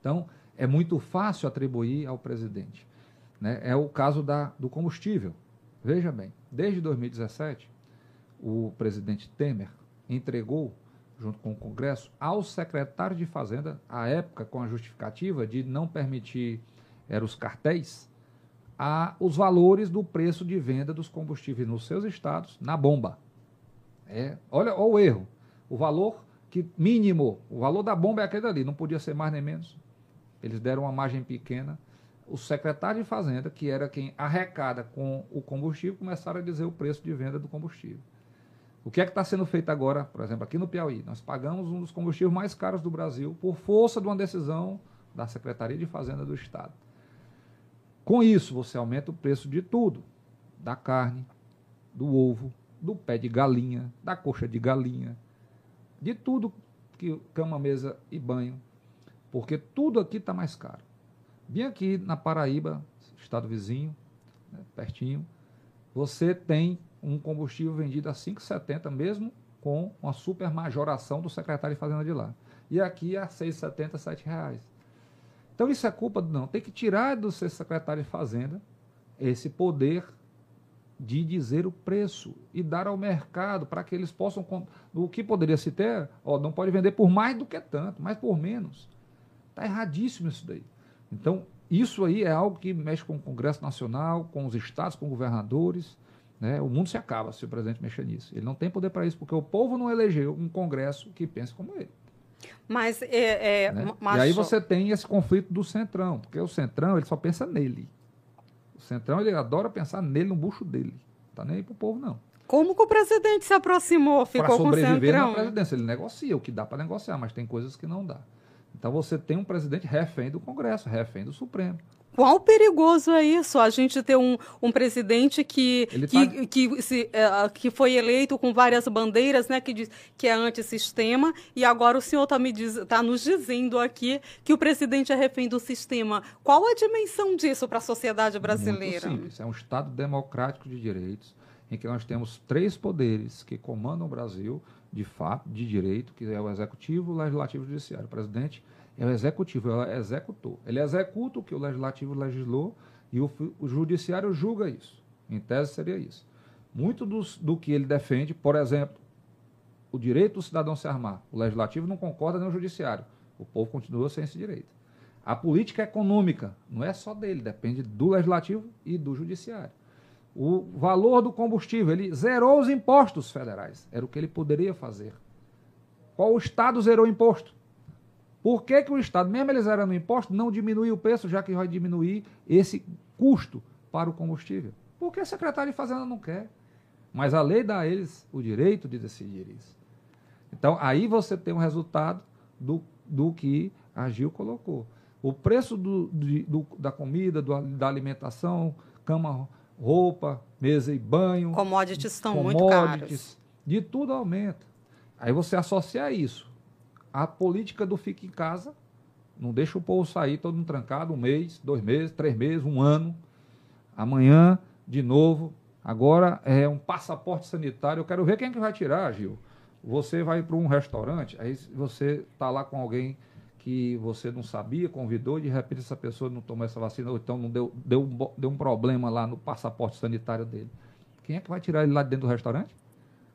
Então, é muito fácil atribuir ao presidente. Né? É o caso da, do combustível. Veja bem, desde 2017, o presidente Temer entregou, junto com o Congresso, ao secretário de Fazenda, à época, com a justificativa de não permitir eram os cartéis, a, os valores do preço de venda dos combustíveis nos seus estados na bomba. É, olha, olha o erro. O valor que mínimo, o valor da bomba é aquele ali, não podia ser mais nem menos. Eles deram uma margem pequena. O secretário de Fazenda, que era quem arrecada com o combustível, começaram a dizer o preço de venda do combustível. O que é que está sendo feito agora, por exemplo, aqui no Piauí? Nós pagamos um dos combustíveis mais caros do Brasil por força de uma decisão da Secretaria de Fazenda do Estado. Com isso, você aumenta o preço de tudo: da carne, do ovo, do pé de galinha, da coxa de galinha, de tudo que cama, mesa e banho, porque tudo aqui está mais caro. Bem aqui na Paraíba, estado vizinho, né, pertinho, você tem um combustível vendido a 5,70 mesmo com uma super majoração do secretário de Fazenda de lá. E aqui a 6,70, 7 reais. Então isso é culpa, não, tem que tirar do seu secretário de Fazenda esse poder de dizer o preço e dar ao mercado para que eles possam. O que poderia se ter, ó, não pode vender por mais do que tanto, mas por menos. Está erradíssimo isso daí. Então, isso aí é algo que mexe com o Congresso Nacional, com os estados, com governadores. Né? O mundo se acaba se o presidente mexer nisso. Ele não tem poder para isso, porque o povo não elegeu um Congresso que pense como ele. Mas, é, é né? mas... E aí você tem esse conflito do Centrão, porque o Centrão ele só pensa nele. O Centrão ele adora pensar nele, no bucho dele. Não tá nem aí pro povo, não. Como que o presidente se aproximou, ficou com o Centrão? na presidência. Ele negocia o que dá para negociar, mas tem coisas que não dá. Então você tem um presidente refém do Congresso, refém do Supremo. Qual perigoso é isso? A gente ter um, um presidente que, que, tá... que, se, uh, que foi eleito com várias bandeiras, né, que, diz, que é antissistema, e agora o senhor está tá nos dizendo aqui que o presidente é refém do sistema. Qual a dimensão disso para a sociedade brasileira? Muito simples. É um Estado democrático de direitos, em que nós temos três poderes que comandam o Brasil, de fato, de direito, que é o executivo, o legislativo e o judiciário. O presidente é o executivo, é o. Ele executa o que o legislativo legislou e o, o judiciário julga isso. Em tese seria isso. Muito dos, do que ele defende, por exemplo, o direito do cidadão se armar. O legislativo não concorda nem o judiciário. O povo continua sem esse direito. A política econômica não é só dele, depende do legislativo e do judiciário. O valor do combustível, ele zerou os impostos federais. Era o que ele poderia fazer. Qual o Estado zerou imposto? Por que, que o Estado, mesmo ele zerando o imposto, não diminui o preço, já que vai diminuir esse custo para o combustível? Porque a Secretaria de Fazenda não quer. Mas a lei dá a eles o direito de decidir isso. Então, aí você tem um resultado do, do que a Gil colocou. O preço do, do, da comida, da alimentação, cama, roupa, mesa e banho. Commodities estão muito caros. De tudo aumenta. Aí você associa isso. A política do fica em casa, não deixa o povo sair todo trancado, um mês, dois meses, três meses, um ano. Amanhã, de novo. Agora é um passaporte sanitário. Eu quero ver quem é que vai tirar, Gil. Você vai para um restaurante, aí você está lá com alguém que você não sabia, convidou, e de repente essa pessoa não tomou essa vacina, ou então não deu, deu, um, deu um problema lá no passaporte sanitário dele. Quem é que vai tirar ele lá dentro do restaurante?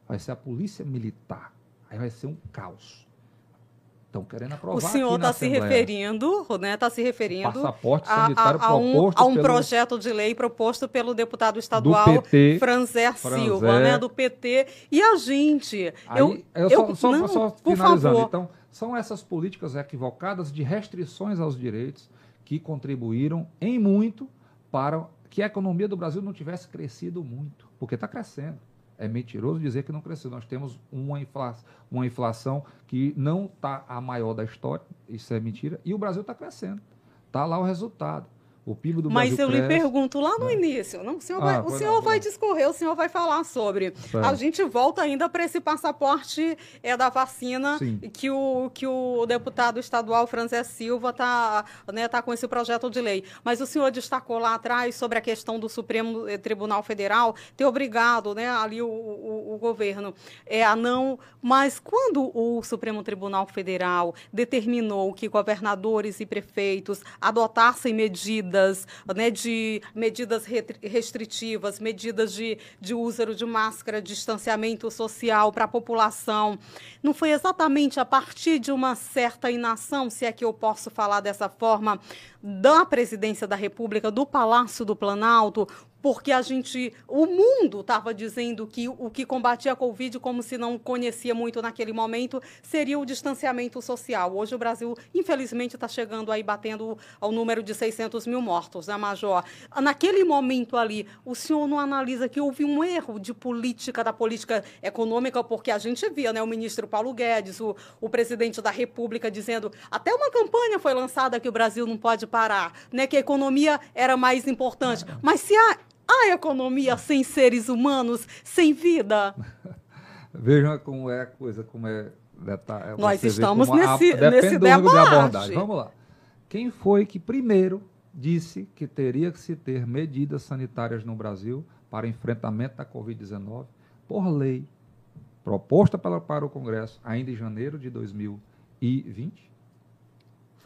Vai ser a polícia militar. Aí vai ser um caos. Estão querendo aprovar. O senhor está se referindo, né? Está se referindo passaporte sanitário a, a, a um, a um pelo... projeto de lei proposto pelo deputado estadual PT, Franzer, Franzer Silva, né? Do PT. E a gente. Aí, eu, eu, eu só, não, só finalizando. Então, são essas políticas equivocadas de restrições aos direitos que contribuíram em muito para que a economia do Brasil não tivesse crescido muito, porque está crescendo. É mentiroso dizer que não cresceu. Nós temos uma inflação, uma inflação que não está a maior da história, isso é mentira, e o Brasil está crescendo. Está lá o resultado. O PIB do Mas Brasil eu cresce, lhe pergunto lá no né? início, não, o senhor, ah, vai, o senhor vai discorrer, o senhor vai falar sobre. A gente volta ainda para esse passaporte é, da vacina que o, que o deputado estadual Franzé Silva está né, tá com esse projeto de lei. Mas o senhor destacou lá atrás sobre a questão do Supremo eh, Tribunal Federal ter obrigado né, ali o, o, o governo é, a não. Mas quando o Supremo Tribunal Federal determinou que governadores e prefeitos adotassem medidas medidas, né, de medidas restritivas, medidas de, de uso de máscara, distanciamento social para a população. Não foi exatamente a partir de uma certa inação, se é que eu posso falar dessa forma, da presidência da República, do Palácio do Planalto, porque a gente, o mundo estava dizendo que o que combatia a Covid, como se não conhecia muito naquele momento, seria o distanciamento social. Hoje o Brasil, infelizmente, está chegando aí, batendo ao número de 600 mil mortos, né, Major? Naquele momento ali, o senhor não analisa que houve um erro de política, da política econômica, porque a gente via, né, o ministro Paulo Guedes, o, o presidente da República dizendo, até uma campanha foi lançada que o Brasil não pode parar, né, que a economia era mais importante. Mas se a a economia sem seres humanos, sem vida? Vejam como é a coisa, como é. Detalhe, Nós estamos nesse, a, nesse debate. De abordagem. Vamos lá. Quem foi que primeiro disse que teria que se ter medidas sanitárias no Brasil para enfrentamento da Covid-19 por lei, proposta para, para o Congresso ainda em janeiro de 2020.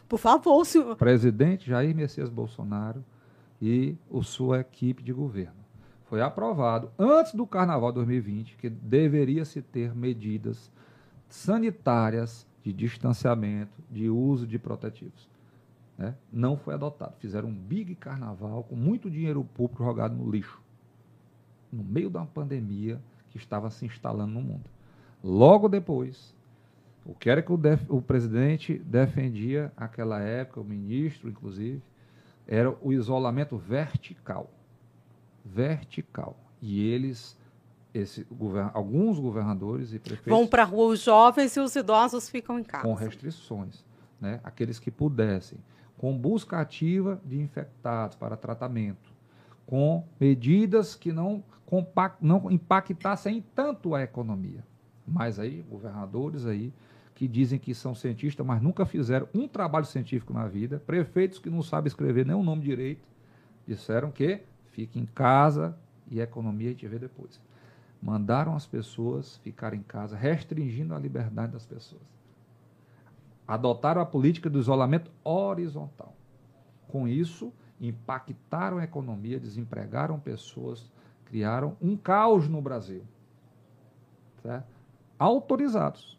Por favor, senhor. Presidente Jair Messias Bolsonaro e a sua equipe de governo. Foi aprovado antes do Carnaval 2020 que deveria se ter medidas sanitárias de distanciamento, de uso de protetivos. Né? Não foi adotado. Fizeram um big carnaval com muito dinheiro público jogado no lixo, no meio uma pandemia que estava se instalando no mundo. Logo depois, o que era que o, def, o presidente defendia naquela época, o ministro, inclusive, era o isolamento vertical. Vertical. E eles esse, govern, alguns governadores e prefeitos. Vão para a rua os jovens e os idosos ficam em casa. Com restrições. Né? Aqueles que pudessem, com busca ativa de infectados para tratamento, com medidas que não, compact, não impactassem tanto a economia. Mas aí, governadores aí, que dizem que são cientistas, mas nunca fizeram um trabalho científico na vida, prefeitos que não sabem escrever nem o nome direito, disseram que fique em casa e a economia a gente vê depois mandaram as pessoas ficar em casa, restringindo a liberdade das pessoas. Adotaram a política do isolamento horizontal. Com isso, impactaram a economia, desempregaram pessoas, criaram um caos no Brasil. Certo? Autorizados.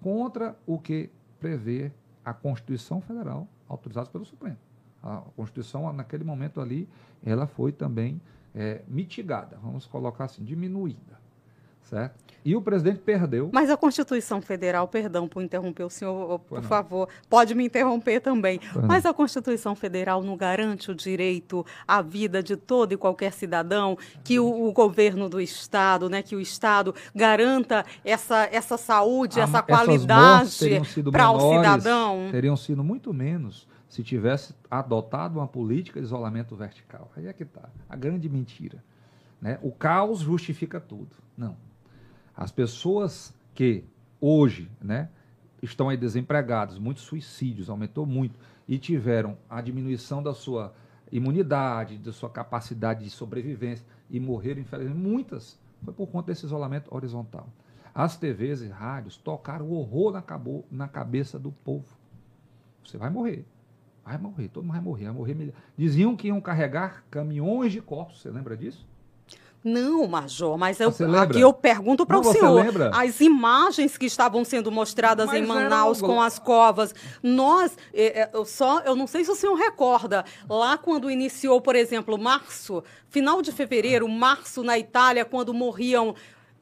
Contra o que prevê a Constituição Federal, autorizados pelo Supremo. A Constituição, naquele momento ali, ela foi também é, mitigada, vamos colocar assim, diminuída. Certo? E o presidente perdeu. Mas a Constituição Federal, perdão por interromper o senhor, por favor, pode me interromper também. Mas a Constituição Federal não garante o direito à vida de todo e qualquer cidadão, que o, o governo do Estado, né, que o Estado garanta essa, essa saúde, a, essa qualidade para o cidadão. Teriam sido muito menos se tivesse adotado uma política de isolamento vertical. Aí é que está a grande mentira. Né? O caos justifica tudo. Não. As pessoas que hoje né, estão aí desempregadas, muitos suicídios, aumentou muito, e tiveram a diminuição da sua imunidade, da sua capacidade de sobrevivência e morreram, infelizmente, muitas, foi por conta desse isolamento horizontal. As TVs e rádios tocaram horror na, cabo, na cabeça do povo. Você vai morrer. Vai morrer, todo mundo vai morrer, vai morrer. Diziam que iam carregar caminhões de corpos, você lembra disso? Não, Major, mas eu, aqui eu pergunto para o senhor. Lembra? As imagens que estavam sendo mostradas mas em Manaus com as covas, nós, é, é, eu só, eu não sei se o senhor recorda, lá quando iniciou, por exemplo, março, final de fevereiro, março na Itália, quando morriam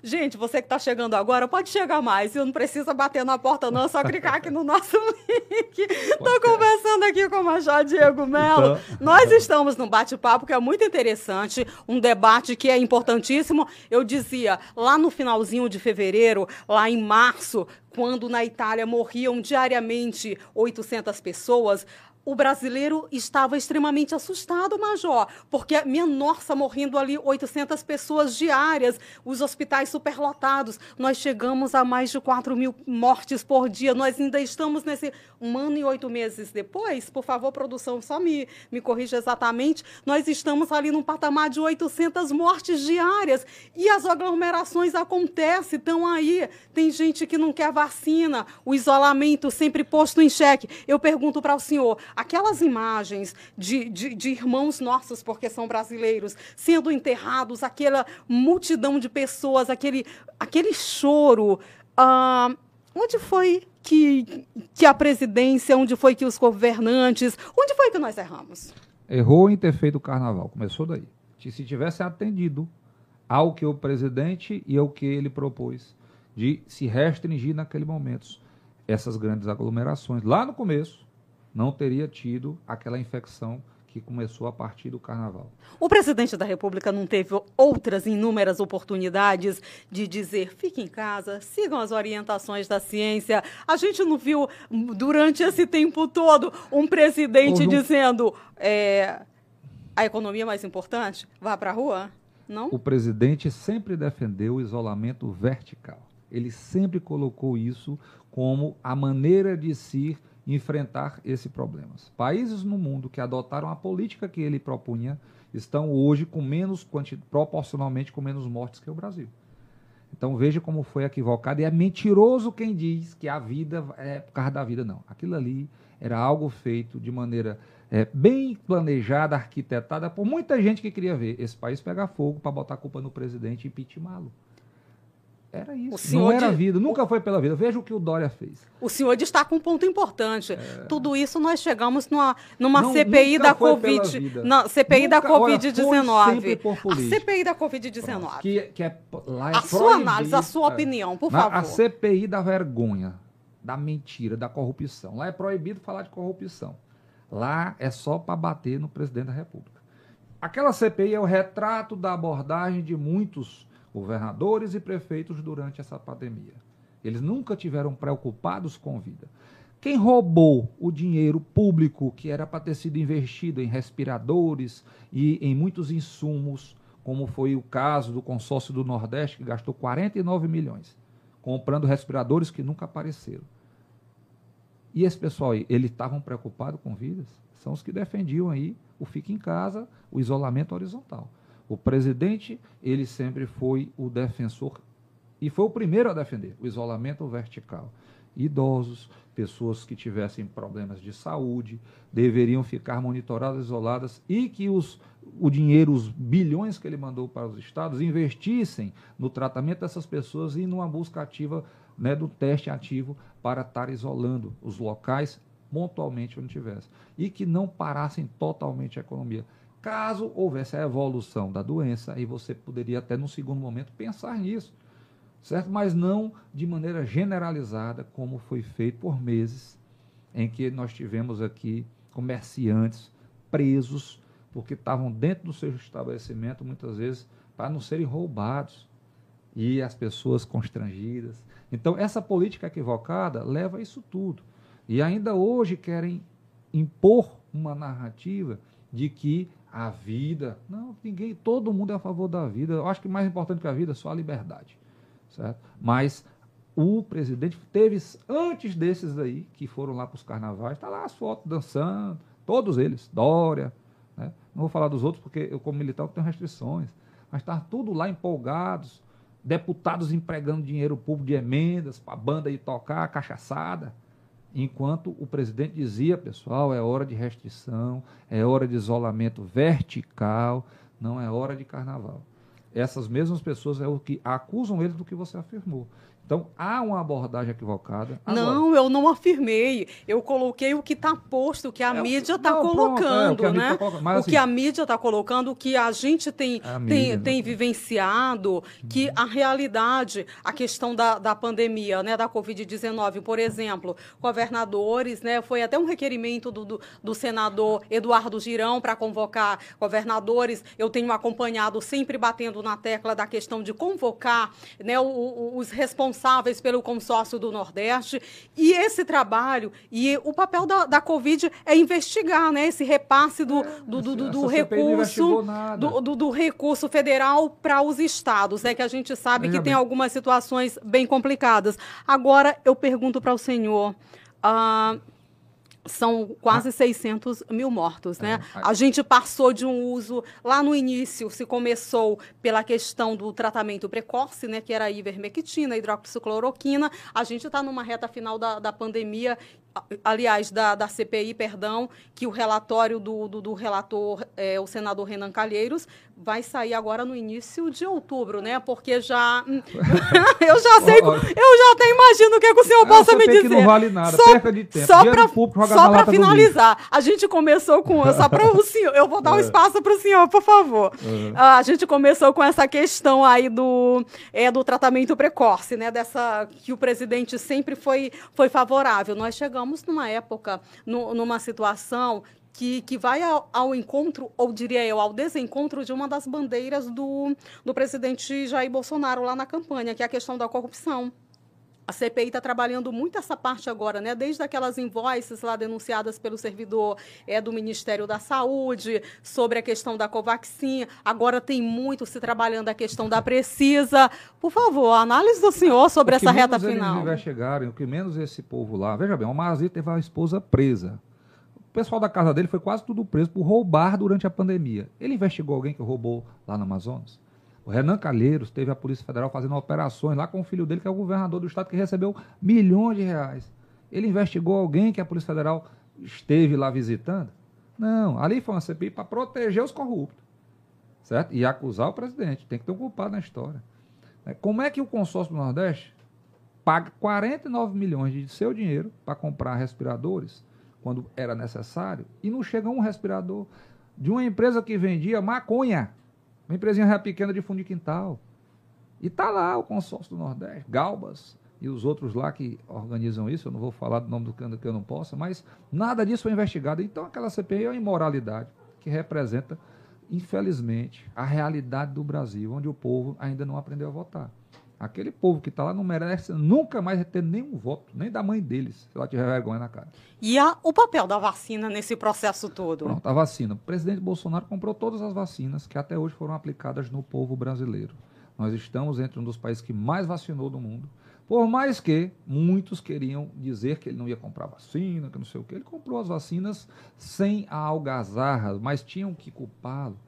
Gente, você que está chegando agora, pode chegar mais. Você não precisa bater na porta, não. É só clicar aqui no nosso link. Estou conversando aqui com o Major Diego Mello. Então... Nós estamos num bate-papo que é muito interessante, um debate que é importantíssimo. Eu dizia, lá no finalzinho de fevereiro, lá em março, quando na Itália morriam diariamente 800 pessoas, o brasileiro estava extremamente assustado, Major, porque, minha nossa, morrendo ali 800 pessoas diárias, os hospitais superlotados. Nós chegamos a mais de 4 mil mortes por dia. Nós ainda estamos nesse um ano e oito meses depois. Por favor, produção, só me, me corrija exatamente. Nós estamos ali num patamar de 800 mortes diárias. E as aglomerações acontecem, estão aí. Tem gente que não quer vacina, o isolamento sempre posto em xeque. Eu pergunto para o senhor aquelas imagens de, de, de, irmãos nossos, porque são brasileiros, sendo enterrados, aquela multidão de pessoas, aquele, aquele choro. Uh, onde foi que, que a presidência, onde foi que os governantes, onde foi que nós erramos? Errou em ter feito o carnaval, começou daí. Se tivesse atendido ao que o presidente e ao que ele propôs, de se restringir naquele momento essas grandes aglomerações. Lá no começo, não teria tido aquela infecção que começou a partir do carnaval. O presidente da República não teve outras inúmeras oportunidades de dizer: fique em casa, sigam as orientações da ciência. A gente não viu durante esse tempo todo um presidente um... dizendo: é, a economia é mais importante, vá para a rua. Não? O presidente sempre defendeu o isolamento vertical. Ele sempre colocou isso como a maneira de se enfrentar esse problema. Países no mundo que adotaram a política que ele propunha estão hoje com menos proporcionalmente com menos mortes que o Brasil. Então veja como foi equivocado e é mentiroso quem diz que a vida é por causa da vida não. Aquilo ali era algo feito de maneira é, bem planejada, arquitetada por muita gente que queria ver esse país pegar fogo para botar a culpa no presidente e impeachmá-lo. Era isso. Não era de... vida, nunca foi pela vida. Veja o que o Dória fez. O senhor destaca um ponto importante. É... Tudo isso nós chegamos numa, numa não, CPI da Covid. Na CPI nunca, da Covid-19. A CPI da Covid-19. Que, que é, lá é a sua análise, a sua opinião, por favor. A CPI da vergonha, da mentira, da corrupção. Lá é proibido falar de corrupção. Lá é só para bater no presidente da República. Aquela CPI é o retrato da abordagem de muitos governadores e prefeitos durante essa pandemia. Eles nunca tiveram preocupados com vida. Quem roubou o dinheiro público que era para ter sido investido em respiradores e em muitos insumos, como foi o caso do consórcio do Nordeste, que gastou 49 milhões comprando respiradores que nunca apareceram. E esse pessoal aí, eles estavam preocupados com vidas? São os que defendiam aí o fique em casa, o isolamento horizontal. O presidente, ele sempre foi o defensor e foi o primeiro a defender o isolamento vertical. Idosos, pessoas que tivessem problemas de saúde, deveriam ficar monitoradas, isoladas e que os, o dinheiro, os bilhões que ele mandou para os estados, investissem no tratamento dessas pessoas e numa busca ativa né, do teste ativo para estar isolando os locais pontualmente onde tivesse. E que não parassem totalmente a economia. Caso houvesse a evolução da doença, aí você poderia até num segundo momento pensar nisso, certo? Mas não de maneira generalizada, como foi feito por meses, em que nós tivemos aqui comerciantes presos porque estavam dentro do seu estabelecimento, muitas vezes, para não serem roubados, e as pessoas constrangidas. Então, essa política equivocada leva a isso tudo. E ainda hoje querem impor uma narrativa de que a vida. Não, ninguém, todo mundo é a favor da vida. Eu acho que mais importante que a vida é só a liberdade. Certo? Mas o presidente teve, antes desses aí, que foram lá para os carnavais, está lá as fotos dançando, todos eles, Dória. Né? Não vou falar dos outros porque eu, como militar, tenho restrições. Mas está tudo lá empolgados, deputados empregando dinheiro público de emendas para a banda ir tocar, cachaçada. Enquanto o presidente dizia, pessoal, é hora de restrição, é hora de isolamento vertical, não é hora de carnaval. Essas mesmas pessoas é o que acusam ele do que você afirmou. Então, há uma abordagem equivocada. Agora, não, eu não afirmei. Eu coloquei o que está posto, o que a é, mídia está colocando, pronto, é, né? Tá Mas, o assim, que a mídia está colocando, o que a gente tem, a tem, mídia, tem vivenciado, que a realidade, a questão da, da pandemia, né, da Covid-19, por exemplo, governadores, né, foi até um requerimento do, do, do senador Eduardo Girão para convocar governadores. Eu tenho acompanhado, sempre batendo na tecla da questão de convocar né, os responsáveis responsáveis pelo consórcio do Nordeste. E esse trabalho e o papel da, da Covid é investigar né, esse repasse do, é, do, do, do, do recurso do, do, recurso federal para os estados, né, que a gente sabe que tem algumas situações bem complicadas. Agora eu pergunto para o senhor. Uh, são quase ah. 600 mil mortos, né? É. A gente passou de um uso, lá no início, se começou pela questão do tratamento precoce, né? Que era a ivermectina, hidroxicloroquina. A gente está numa reta final da, da pandemia aliás, da, da CPI, perdão, que o relatório do, do, do relator, é, o senador Renan Calheiros, vai sair agora no início de outubro, né? Porque já. Hum, eu já sei, eu já até imagino o que, é que o senhor é, possa me dizer. Que não vale nada, só, perca de tempo. Só para finalizar, a gente começou com. Só para o senhor, eu vou dar um é. espaço para o senhor, por favor. Uhum. a gente começou com essa questão aí do, é, do tratamento precoce, né? Dessa que o presidente sempre foi, foi favorável. Nós chegamos numa época, no, numa situação que, que vai ao, ao, encontro, ou diria eu, ao desencontro de uma das bandeiras do, do presidente Jair Bolsonaro lá na campanha, que é a questão da corrupção. A CPI está trabalhando muito essa parte agora, né? Desde aquelas invoices lá denunciadas pelo servidor é, do Ministério da Saúde sobre a questão da Covaxin. Agora tem muito se trabalhando a questão da Precisa. Por favor, análise do senhor sobre essa reta final. Eles investigarem, o que menos esse povo lá. Veja bem, o Mazzi teve a esposa presa. Pessoal da casa dele foi quase tudo preso por roubar durante a pandemia. Ele investigou alguém que roubou lá no Amazonas? O Renan Calheiros teve a Polícia Federal fazendo operações lá com o filho dele, que é o governador do estado, que recebeu milhões de reais. Ele investigou alguém que a Polícia Federal esteve lá visitando? Não, ali foi uma CPI para proteger os corruptos. Certo? E acusar o presidente. Tem que ter um culpado na história. É, como é que o consórcio do Nordeste paga 49 milhões de seu dinheiro para comprar respiradores quando era necessário e não chega um respirador de uma empresa que vendia maconha? Uma empresinha pequena de fundo de quintal. E tá lá o consórcio do Nordeste, Galbas e os outros lá que organizam isso, eu não vou falar do nome do canto que eu não possa, mas nada disso foi investigado. Então aquela CPI é uma imoralidade que representa, infelizmente, a realidade do Brasil, onde o povo ainda não aprendeu a votar. Aquele povo que está lá não merece nunca mais ter nenhum voto, nem da mãe deles, se ela tiver vergonha na cara. E a, o papel da vacina nesse processo todo? Pronto, a vacina. O presidente Bolsonaro comprou todas as vacinas que até hoje foram aplicadas no povo brasileiro. Nós estamos entre um dos países que mais vacinou do mundo. Por mais que muitos queriam dizer que ele não ia comprar vacina, que não sei o que, ele comprou as vacinas sem a algazarra, mas tinham que culpá-lo.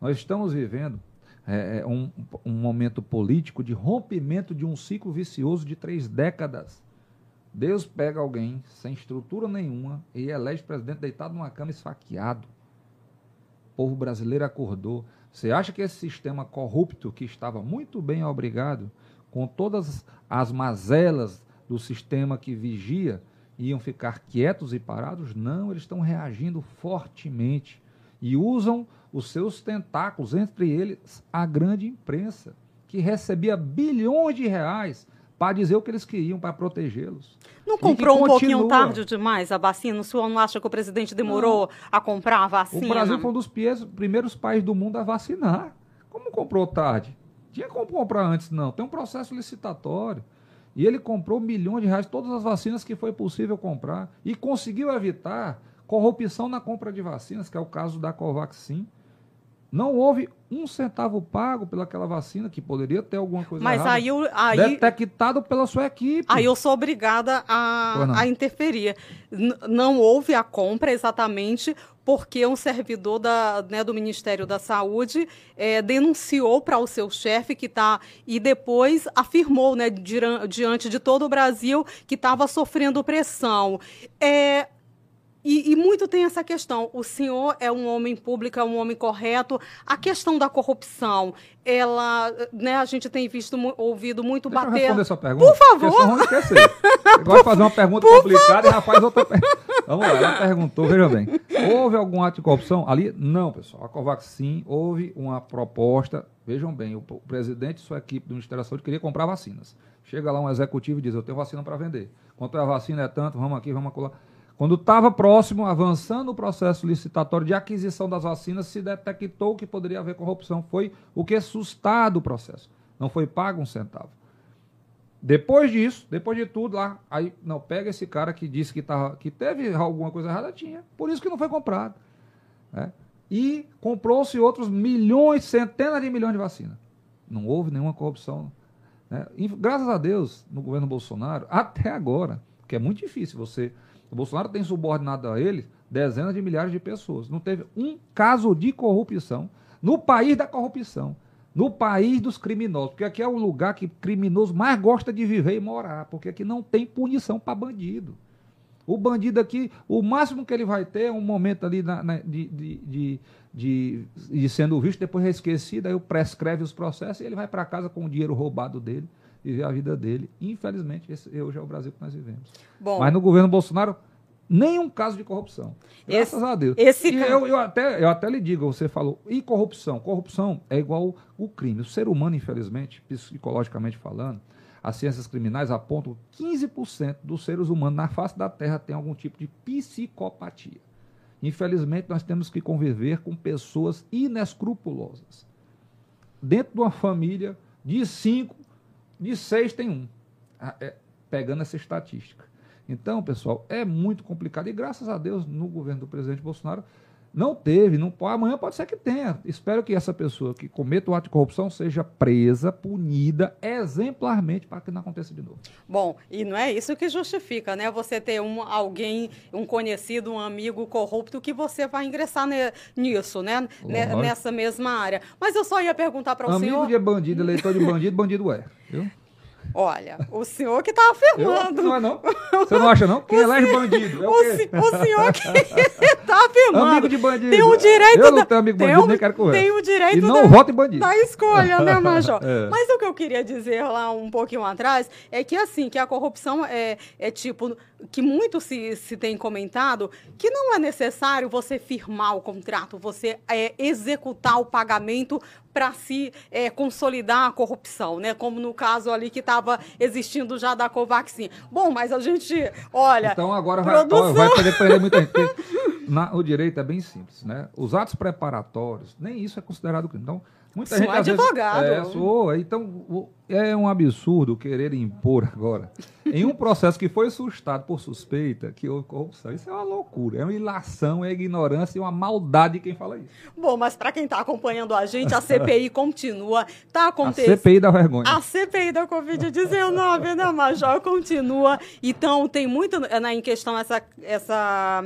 Nós estamos vivendo é, é, um, um momento político de rompimento de um ciclo vicioso de três décadas. Deus pega alguém sem estrutura nenhuma e elege presidente deitado numa cama esfaqueado. O povo brasileiro acordou. Você acha que esse sistema corrupto, que estava muito bem obrigado, com todas as mazelas do sistema que vigia, iam ficar quietos e parados? Não, eles estão reagindo fortemente e usam os seus tentáculos, entre eles a grande imprensa, que recebia bilhões de reais para dizer o que eles queriam para protegê-los. Não comprou um continua. pouquinho tarde demais a vacina? O senhor não acha que o presidente demorou não. a comprar a vacina? O Brasil foi um dos primeiros países do mundo a vacinar. Como comprou tarde? Tinha como comprar antes, não. Tem um processo licitatório. E ele comprou milhões de reais, todas as vacinas que foi possível comprar. E conseguiu evitar corrupção na compra de vacinas, que é o caso da Covaxin. Não houve um centavo pago pelaquela vacina, que poderia ter alguma coisa Mas errada, aí, eu, aí detectado pela sua equipe. Aí eu sou obrigada a, a interferir. N não houve a compra exatamente porque um servidor da, né, do Ministério da Saúde é, denunciou para o seu chefe que está e depois afirmou, né, diante de todo o Brasil, que estava sofrendo pressão. É, e, e, muito tem essa questão. O senhor é um homem público, é um homem correto. A questão da corrupção, ela, né, a gente tem visto, ouvido muito Deixa bater. Eu responder essa pergunta. Por favor. Vamos esquecer. Fazer uma pergunta complicada e já faz outra pergunta. Vamos lá, ela perguntou, veja bem. Houve algum ato de corrupção ali? Não, pessoal. A Covax sim, houve uma proposta. Vejam bem, o, presidente e sua equipe do Ministério da Saúde queria comprar vacinas. Chega lá um executivo e diz: Eu tenho vacina para vender. Quanto é a vacina? É tanto, vamos aqui, vamos acolá. Quando estava próximo, avançando o processo licitatório de aquisição das vacinas, se detectou que poderia haver corrupção. Foi o que sustado o processo. Não foi pago um centavo. Depois disso, depois de tudo lá, aí não pega esse cara que disse que, tava, que teve alguma coisa errada, tinha. Por isso que não foi comprado. Né? E comprou-se outros milhões, centenas de milhões de vacinas. Não houve nenhuma corrupção. Né? E, graças a Deus, no governo Bolsonaro, até agora, que é muito difícil você o Bolsonaro tem subordinado a ele dezenas de milhares de pessoas. Não teve um caso de corrupção no país da corrupção, no país dos criminosos, porque aqui é o lugar que criminoso mais gosta de viver e morar, porque aqui não tem punição para bandido. O bandido aqui, o máximo que ele vai ter é um momento ali na, na, de, de, de, de, sendo visto, depois é esquecido, aí prescreve os processos e ele vai para casa com o dinheiro roubado dele viver a vida dele. Infelizmente, esse hoje é o Brasil que nós vivemos. Bom, Mas no governo Bolsonaro, nenhum caso de corrupção. Graças esse, a Deus. Esse e eu, eu, até, eu até lhe digo, você falou, e corrupção? Corrupção é igual o crime. O ser humano, infelizmente, psicologicamente falando, as ciências criminais apontam que 15% dos seres humanos na face da Terra tem algum tipo de psicopatia. Infelizmente, nós temos que conviver com pessoas inescrupulosas. Dentro de uma família de cinco, de seis tem um. Ah, é, pegando essa estatística. Então, pessoal, é muito complicado. E graças a Deus, no governo do presidente Bolsonaro, não teve, não, amanhã pode ser que tenha. Espero que essa pessoa que cometa o ato de corrupção seja presa, punida exemplarmente para que não aconteça de novo. Bom, e não é isso que justifica, né? Você ter um, alguém, um conhecido, um amigo corrupto que você vai ingressar ne, nisso, né? Nessa mesma área. Mas eu só ia perguntar para o amigo senhor. Amigo de bandido, eleitor de bandido, bandido é. Viu? Olha, o senhor que está afirmando. Eu, não é não? Você não acha não? Quem elege bandido? É o, o, o, senhor que está afirmando. Amigo de bandido. Tem o direito Eu não tenho amigo bandido, um, nem quero correr. Tem o direito e não da, voto em bandido. da escolha, né, Major? é. Mas o que eu queria dizer lá um pouquinho atrás é que, assim, que a corrupção é, é tipo, que muito se, se tem comentado, que não é necessário você firmar o contrato, você é, executar o pagamento para se é, consolidar a corrupção, né? Como no caso ali que estava existindo já da Covaxin. Bom, mas a gente, olha. Então agora produção... vai, vai depender muita gente. Na, o direito é bem simples, né? Os atos preparatórios, nem isso é considerado crime. Então, Muita sou gente, advogado. Vezes, é, sou. Então, é um absurdo querer impor agora, em um processo que foi sustado por suspeita, que houve corrupção. Isso é uma loucura. É uma ilação, é ignorância e uma maldade de quem fala isso. Bom, mas para quem está acompanhando a gente, a CPI continua. Está acontecendo. A CPI da vergonha. A CPI da Covid-19, né, Major? Continua. Então, tem muito né, em questão essa. essa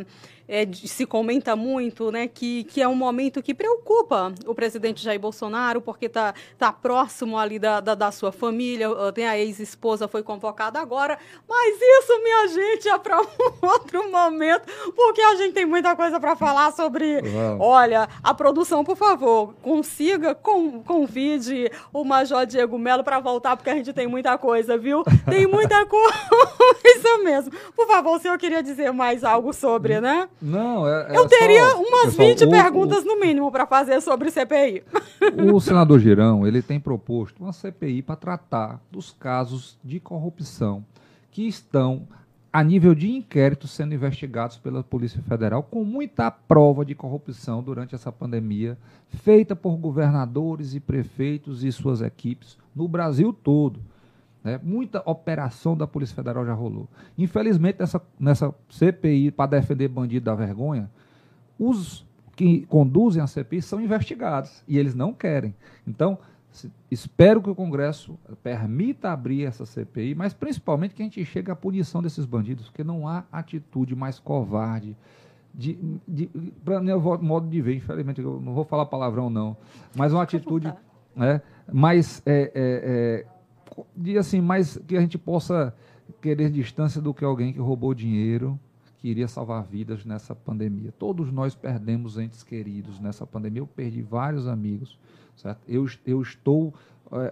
é, se comenta muito, né, que, que é um momento que preocupa o presidente Jair Bolsonaro, porque está tá próximo ali da, da, da sua família, tem a ex-esposa foi convocada agora, mas isso, minha gente, é para um outro momento, porque a gente tem muita coisa para falar sobre. Uau. Olha, a produção, por favor, consiga, com, convide o Major Diego Melo para voltar, porque a gente tem muita coisa, viu? Tem muita coisa mesmo. Por favor, o senhor queria dizer mais algo sobre, né? Não, é, é Eu teria só, umas pessoal, 20 o, perguntas o, no mínimo para fazer sobre CPI. O senador Girão, ele tem proposto uma CPI para tratar dos casos de corrupção que estão a nível de inquérito sendo investigados pela Polícia Federal com muita prova de corrupção durante essa pandemia, feita por governadores e prefeitos e suas equipes no Brasil todo. Né? Muita operação da Polícia Federal já rolou. Infelizmente, nessa, nessa CPI para defender bandido da vergonha, os que conduzem a CPI são investigados e eles não querem. Então, espero que o Congresso permita abrir essa CPI, mas principalmente que a gente chegue à punição desses bandidos, porque não há atitude mais covarde. De, de, para meu modo de ver, infelizmente, eu não vou falar palavrão, não, mas uma atitude né, mais é, é, é, de assim, mais que a gente possa querer distância do que alguém que roubou dinheiro, que iria salvar vidas nessa pandemia. Todos nós perdemos entes queridos nessa pandemia. Eu perdi vários amigos, certo? Eu, eu estou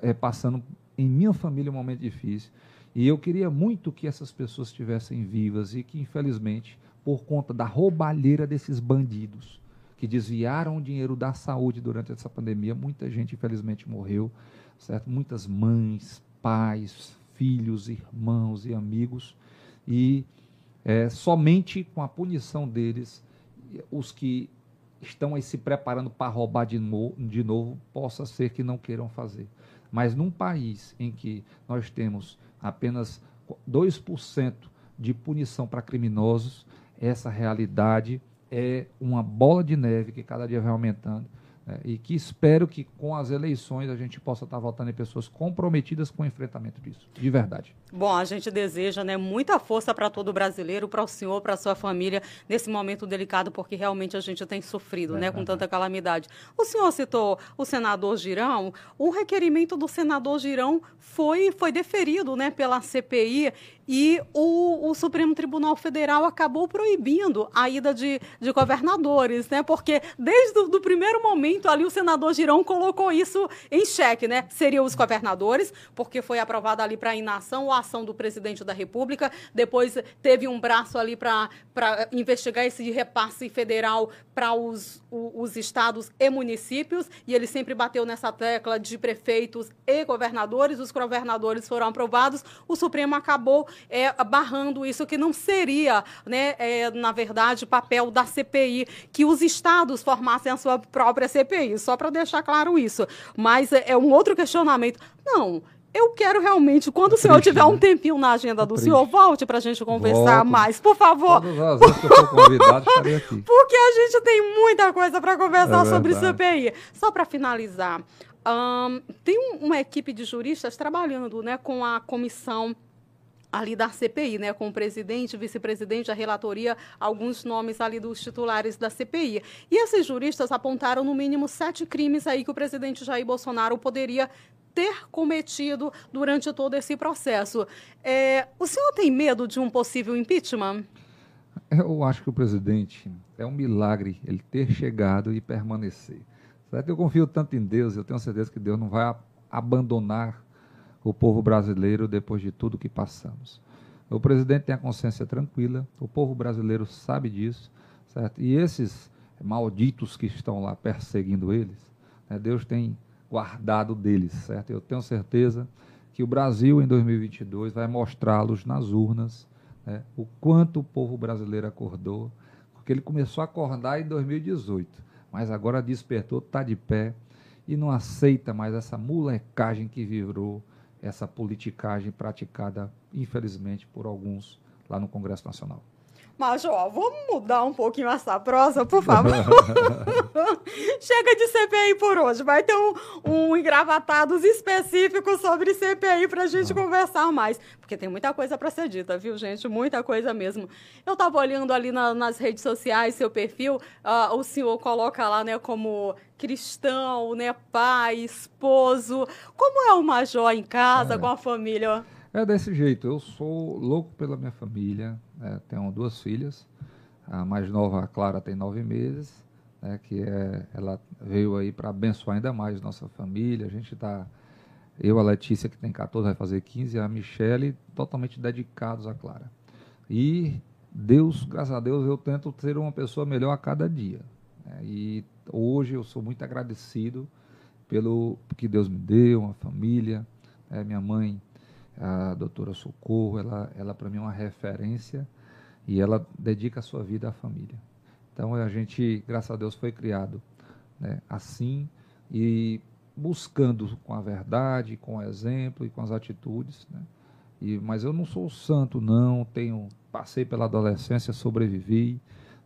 é, passando em minha família um momento difícil e eu queria muito que essas pessoas estivessem vivas e que, infelizmente, por conta da roubalheira desses bandidos que desviaram o dinheiro da saúde durante essa pandemia, muita gente, infelizmente, morreu, certo? Muitas mães, pais, filhos, irmãos e amigos, e é, somente com a punição deles, os que estão aí se preparando para roubar de, no, de novo, possa ser que não queiram fazer. Mas num país em que nós temos apenas 2% de punição para criminosos, essa realidade é uma bola de neve que cada dia vai aumentando é, e que espero que com as eleições a gente possa estar votando em pessoas comprometidas com o enfrentamento disso, de verdade. Bom, a gente deseja né, muita força para todo brasileiro, para o senhor, para a sua família, nesse momento delicado, porque realmente a gente tem sofrido é, né, com tanta calamidade. O senhor citou o senador Girão, o requerimento do senador Girão foi, foi deferido né, pela CPI e o, o, Supremo Tribunal Federal acabou proibindo a ida de, de governadores, né? Porque desde o primeiro momento ali o senador Girão colocou isso em xeque, né? Seriam os governadores, porque foi aprovada ali para inação ou ação do presidente da República. Depois teve um braço ali para investigar esse repasse federal para os, os estados e municípios, e ele sempre bateu nessa tecla de prefeitos e governadores. Os governadores foram aprovados, o Supremo acabou é, barrando isso, que não seria, né, é, na verdade, papel da CPI, que os estados formassem a sua própria CPI, só para deixar claro isso. Mas é, é um outro questionamento. Não, eu quero realmente, quando o senhor tiver um né? tempinho na agenda do Triste. senhor, volte para a gente conversar Volto. mais, por favor. Todas as vezes que eu for convidado, estarei aqui. Porque a gente tem muita coisa para conversar é sobre CPI. Só para finalizar, um, tem um, uma equipe de juristas trabalhando né, com a comissão ali da CPI, né, com o presidente, vice-presidente, a relatoria, alguns nomes ali dos titulares da CPI. E esses juristas apontaram no mínimo sete crimes aí que o presidente Jair Bolsonaro poderia ter cometido durante todo esse processo. É, o senhor tem medo de um possível impeachment? Eu acho que o presidente é um milagre ele ter chegado e permanecer. Certo? Eu confio tanto em Deus, eu tenho certeza que Deus não vai abandonar o povo brasileiro depois de tudo que passamos. O presidente tem a consciência tranquila, o povo brasileiro sabe disso, certo? E esses malditos que estão lá perseguindo eles, né, Deus tem guardado deles, certo? Eu tenho certeza que o Brasil em 2022 vai mostrá-los nas urnas né, o quanto o povo brasileiro acordou, porque ele começou a acordar em 2018, mas agora despertou, está de pé e não aceita mais essa molecagem que virou essa politicagem praticada, infelizmente, por alguns lá no Congresso Nacional. Mas, ó, vamos mudar um pouquinho essa prosa, por favor. Chega de CPI por hoje. Vai ter um, um engravatados específicos sobre CPI para a gente ah. conversar mais. Porque tem muita coisa para ser dita, viu, gente? Muita coisa mesmo. Eu estava olhando ali na, nas redes sociais, seu perfil, uh, o senhor coloca lá, né, como cristão, né, pai, esposo. Como é o major em casa, é. com a família? É desse jeito. Eu sou louco pela minha família. Né? Tenho duas filhas. A mais nova, a Clara, tem nove meses. Né? Que é, ela veio aí para abençoar ainda mais nossa família. A gente está eu, a Letícia, que tem 14, vai fazer 15, e a Michele, totalmente dedicados à Clara. E Deus, graças a Deus, eu tento ser uma pessoa melhor a cada dia. Né? E hoje eu sou muito agradecido pelo que Deus me deu, uma família. Né? Minha mãe a doutora Socorro, ela, ela para mim é uma referência e ela dedica a sua vida à família. Então a gente, graças a Deus, foi criado né, assim e buscando com a verdade, com o exemplo e com as atitudes. Né? E, mas eu não sou santo, não. Tenho passei pela adolescência, sobrevivi,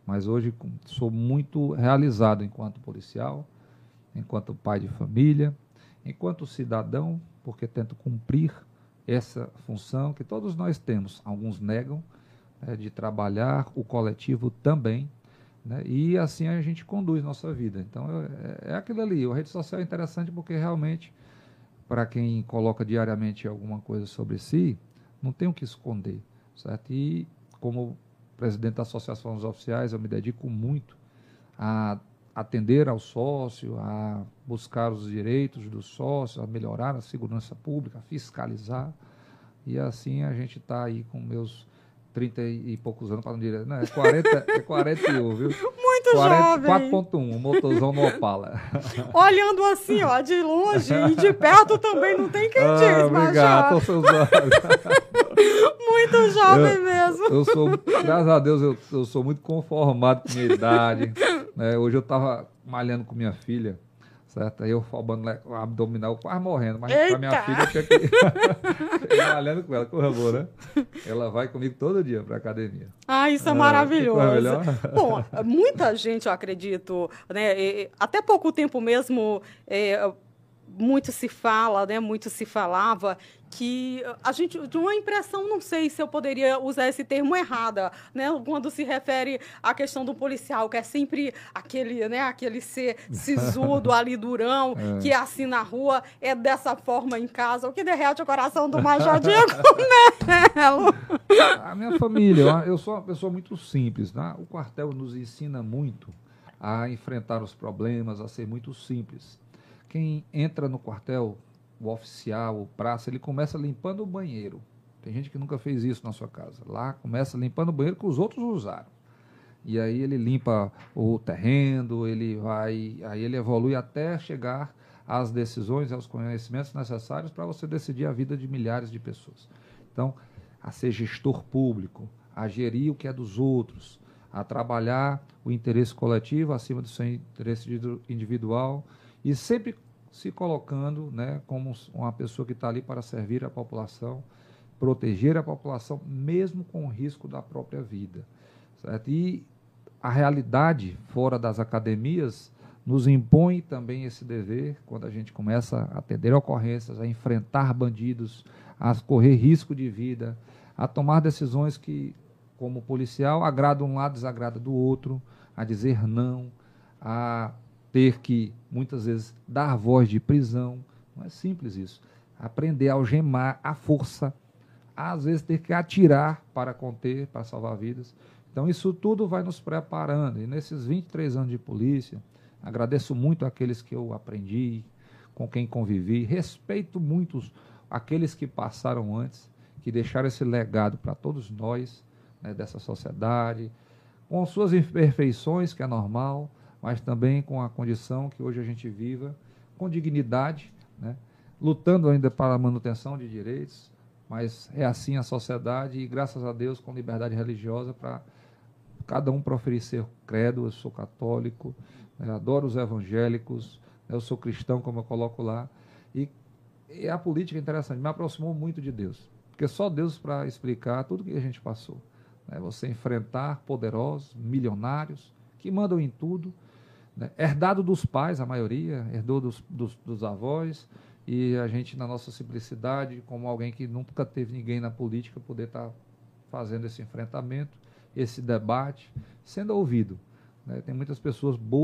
mas hoje sou muito realizado enquanto policial, enquanto pai de família, enquanto cidadão, porque tento cumprir essa função que todos nós temos. Alguns negam né, de trabalhar, o coletivo também. Né, e assim a gente conduz nossa vida. Então é, é aquilo ali. A rede social é interessante porque realmente, para quem coloca diariamente alguma coisa sobre si, não tem o que esconder. Certo? E como presidente da Associação dos Oficiais, eu me dedico muito a atender ao sócio, a buscar os direitos do sócio, a melhorar a segurança pública, a fiscalizar. E assim a gente está aí com meus 30 e poucos anos, para não dizer, não, é 40, é 41, viu? Muito 40, jovem. 4.1, um motorzão no Opala. Olhando assim, ó, de longe e de perto também não tem quem ah, diz, obrigado, mas seus olhos. Muito jovem eu, mesmo. Eu sou, graças a Deus, eu, eu sou muito conformado com minha idade. Né? Hoje eu estava malhando com minha filha, certo? Aí eu falando o abdominal, quase morrendo, mas para minha filha eu tinha que ir malhando com ela, corra boa, né? Ela vai comigo todo dia para academia. Ah, isso é ah, maravilhoso. Bom, muita gente, eu acredito, né? Até pouco tempo mesmo, é, muito se fala, né? Muito se falava que a gente de uma impressão, não sei se eu poderia usar esse termo errada, né? Quando se refere à questão do policial, que é sempre aquele, né, aquele ser sisudo ali durão, é. que é assim na rua, é dessa forma em casa, o que derrete o coração do Major Diego Melo. A minha família, eu sou uma pessoa muito simples, né? O quartel nos ensina muito a enfrentar os problemas, a ser muito simples. Quem entra no quartel o oficial, o praça, ele começa limpando o banheiro. Tem gente que nunca fez isso na sua casa. Lá começa limpando o banheiro que os outros usaram. E aí ele limpa o terreno, ele vai, aí ele evolui até chegar às decisões, aos conhecimentos necessários para você decidir a vida de milhares de pessoas. Então, a ser gestor público, a gerir o que é dos outros, a trabalhar o interesse coletivo acima do seu interesse individual e sempre se colocando né, como uma pessoa que está ali para servir a população, proteger a população, mesmo com o risco da própria vida. Certo? E a realidade fora das academias nos impõe também esse dever, quando a gente começa a atender ocorrências, a enfrentar bandidos, a correr risco de vida, a tomar decisões que, como policial, agrada um lado, desagrada do outro, a dizer não, a ter que, muitas vezes, dar voz de prisão. Não é simples isso. Aprender a algemar a força, às vezes ter que atirar para conter, para salvar vidas. Então, isso tudo vai nos preparando. E nesses 23 anos de polícia, agradeço muito aqueles que eu aprendi, com quem convivi, respeito muito aqueles que passaram antes, que deixaram esse legado para todos nós, né, dessa sociedade, com suas imperfeições, que é normal, mas também com a condição que hoje a gente viva, com dignidade, né, lutando ainda para a manutenção de direitos, mas é assim a sociedade e graças a Deus com liberdade religiosa para cada um proferir seu credo, eu sou católico, né, adoro os evangélicos, né, eu sou cristão, como eu coloco lá, e, e a política é interessante, me aproximou muito de Deus, porque só Deus para explicar tudo que a gente passou. Né, você enfrentar poderosos, milionários, que mandam em tudo, né, herdado dos pais, a maioria, herdou dos, dos, dos avós, e a gente, na nossa simplicidade, como alguém que nunca teve ninguém na política, poder estar tá fazendo esse enfrentamento esse debate sendo ouvido. Né? Tem muitas pessoas boas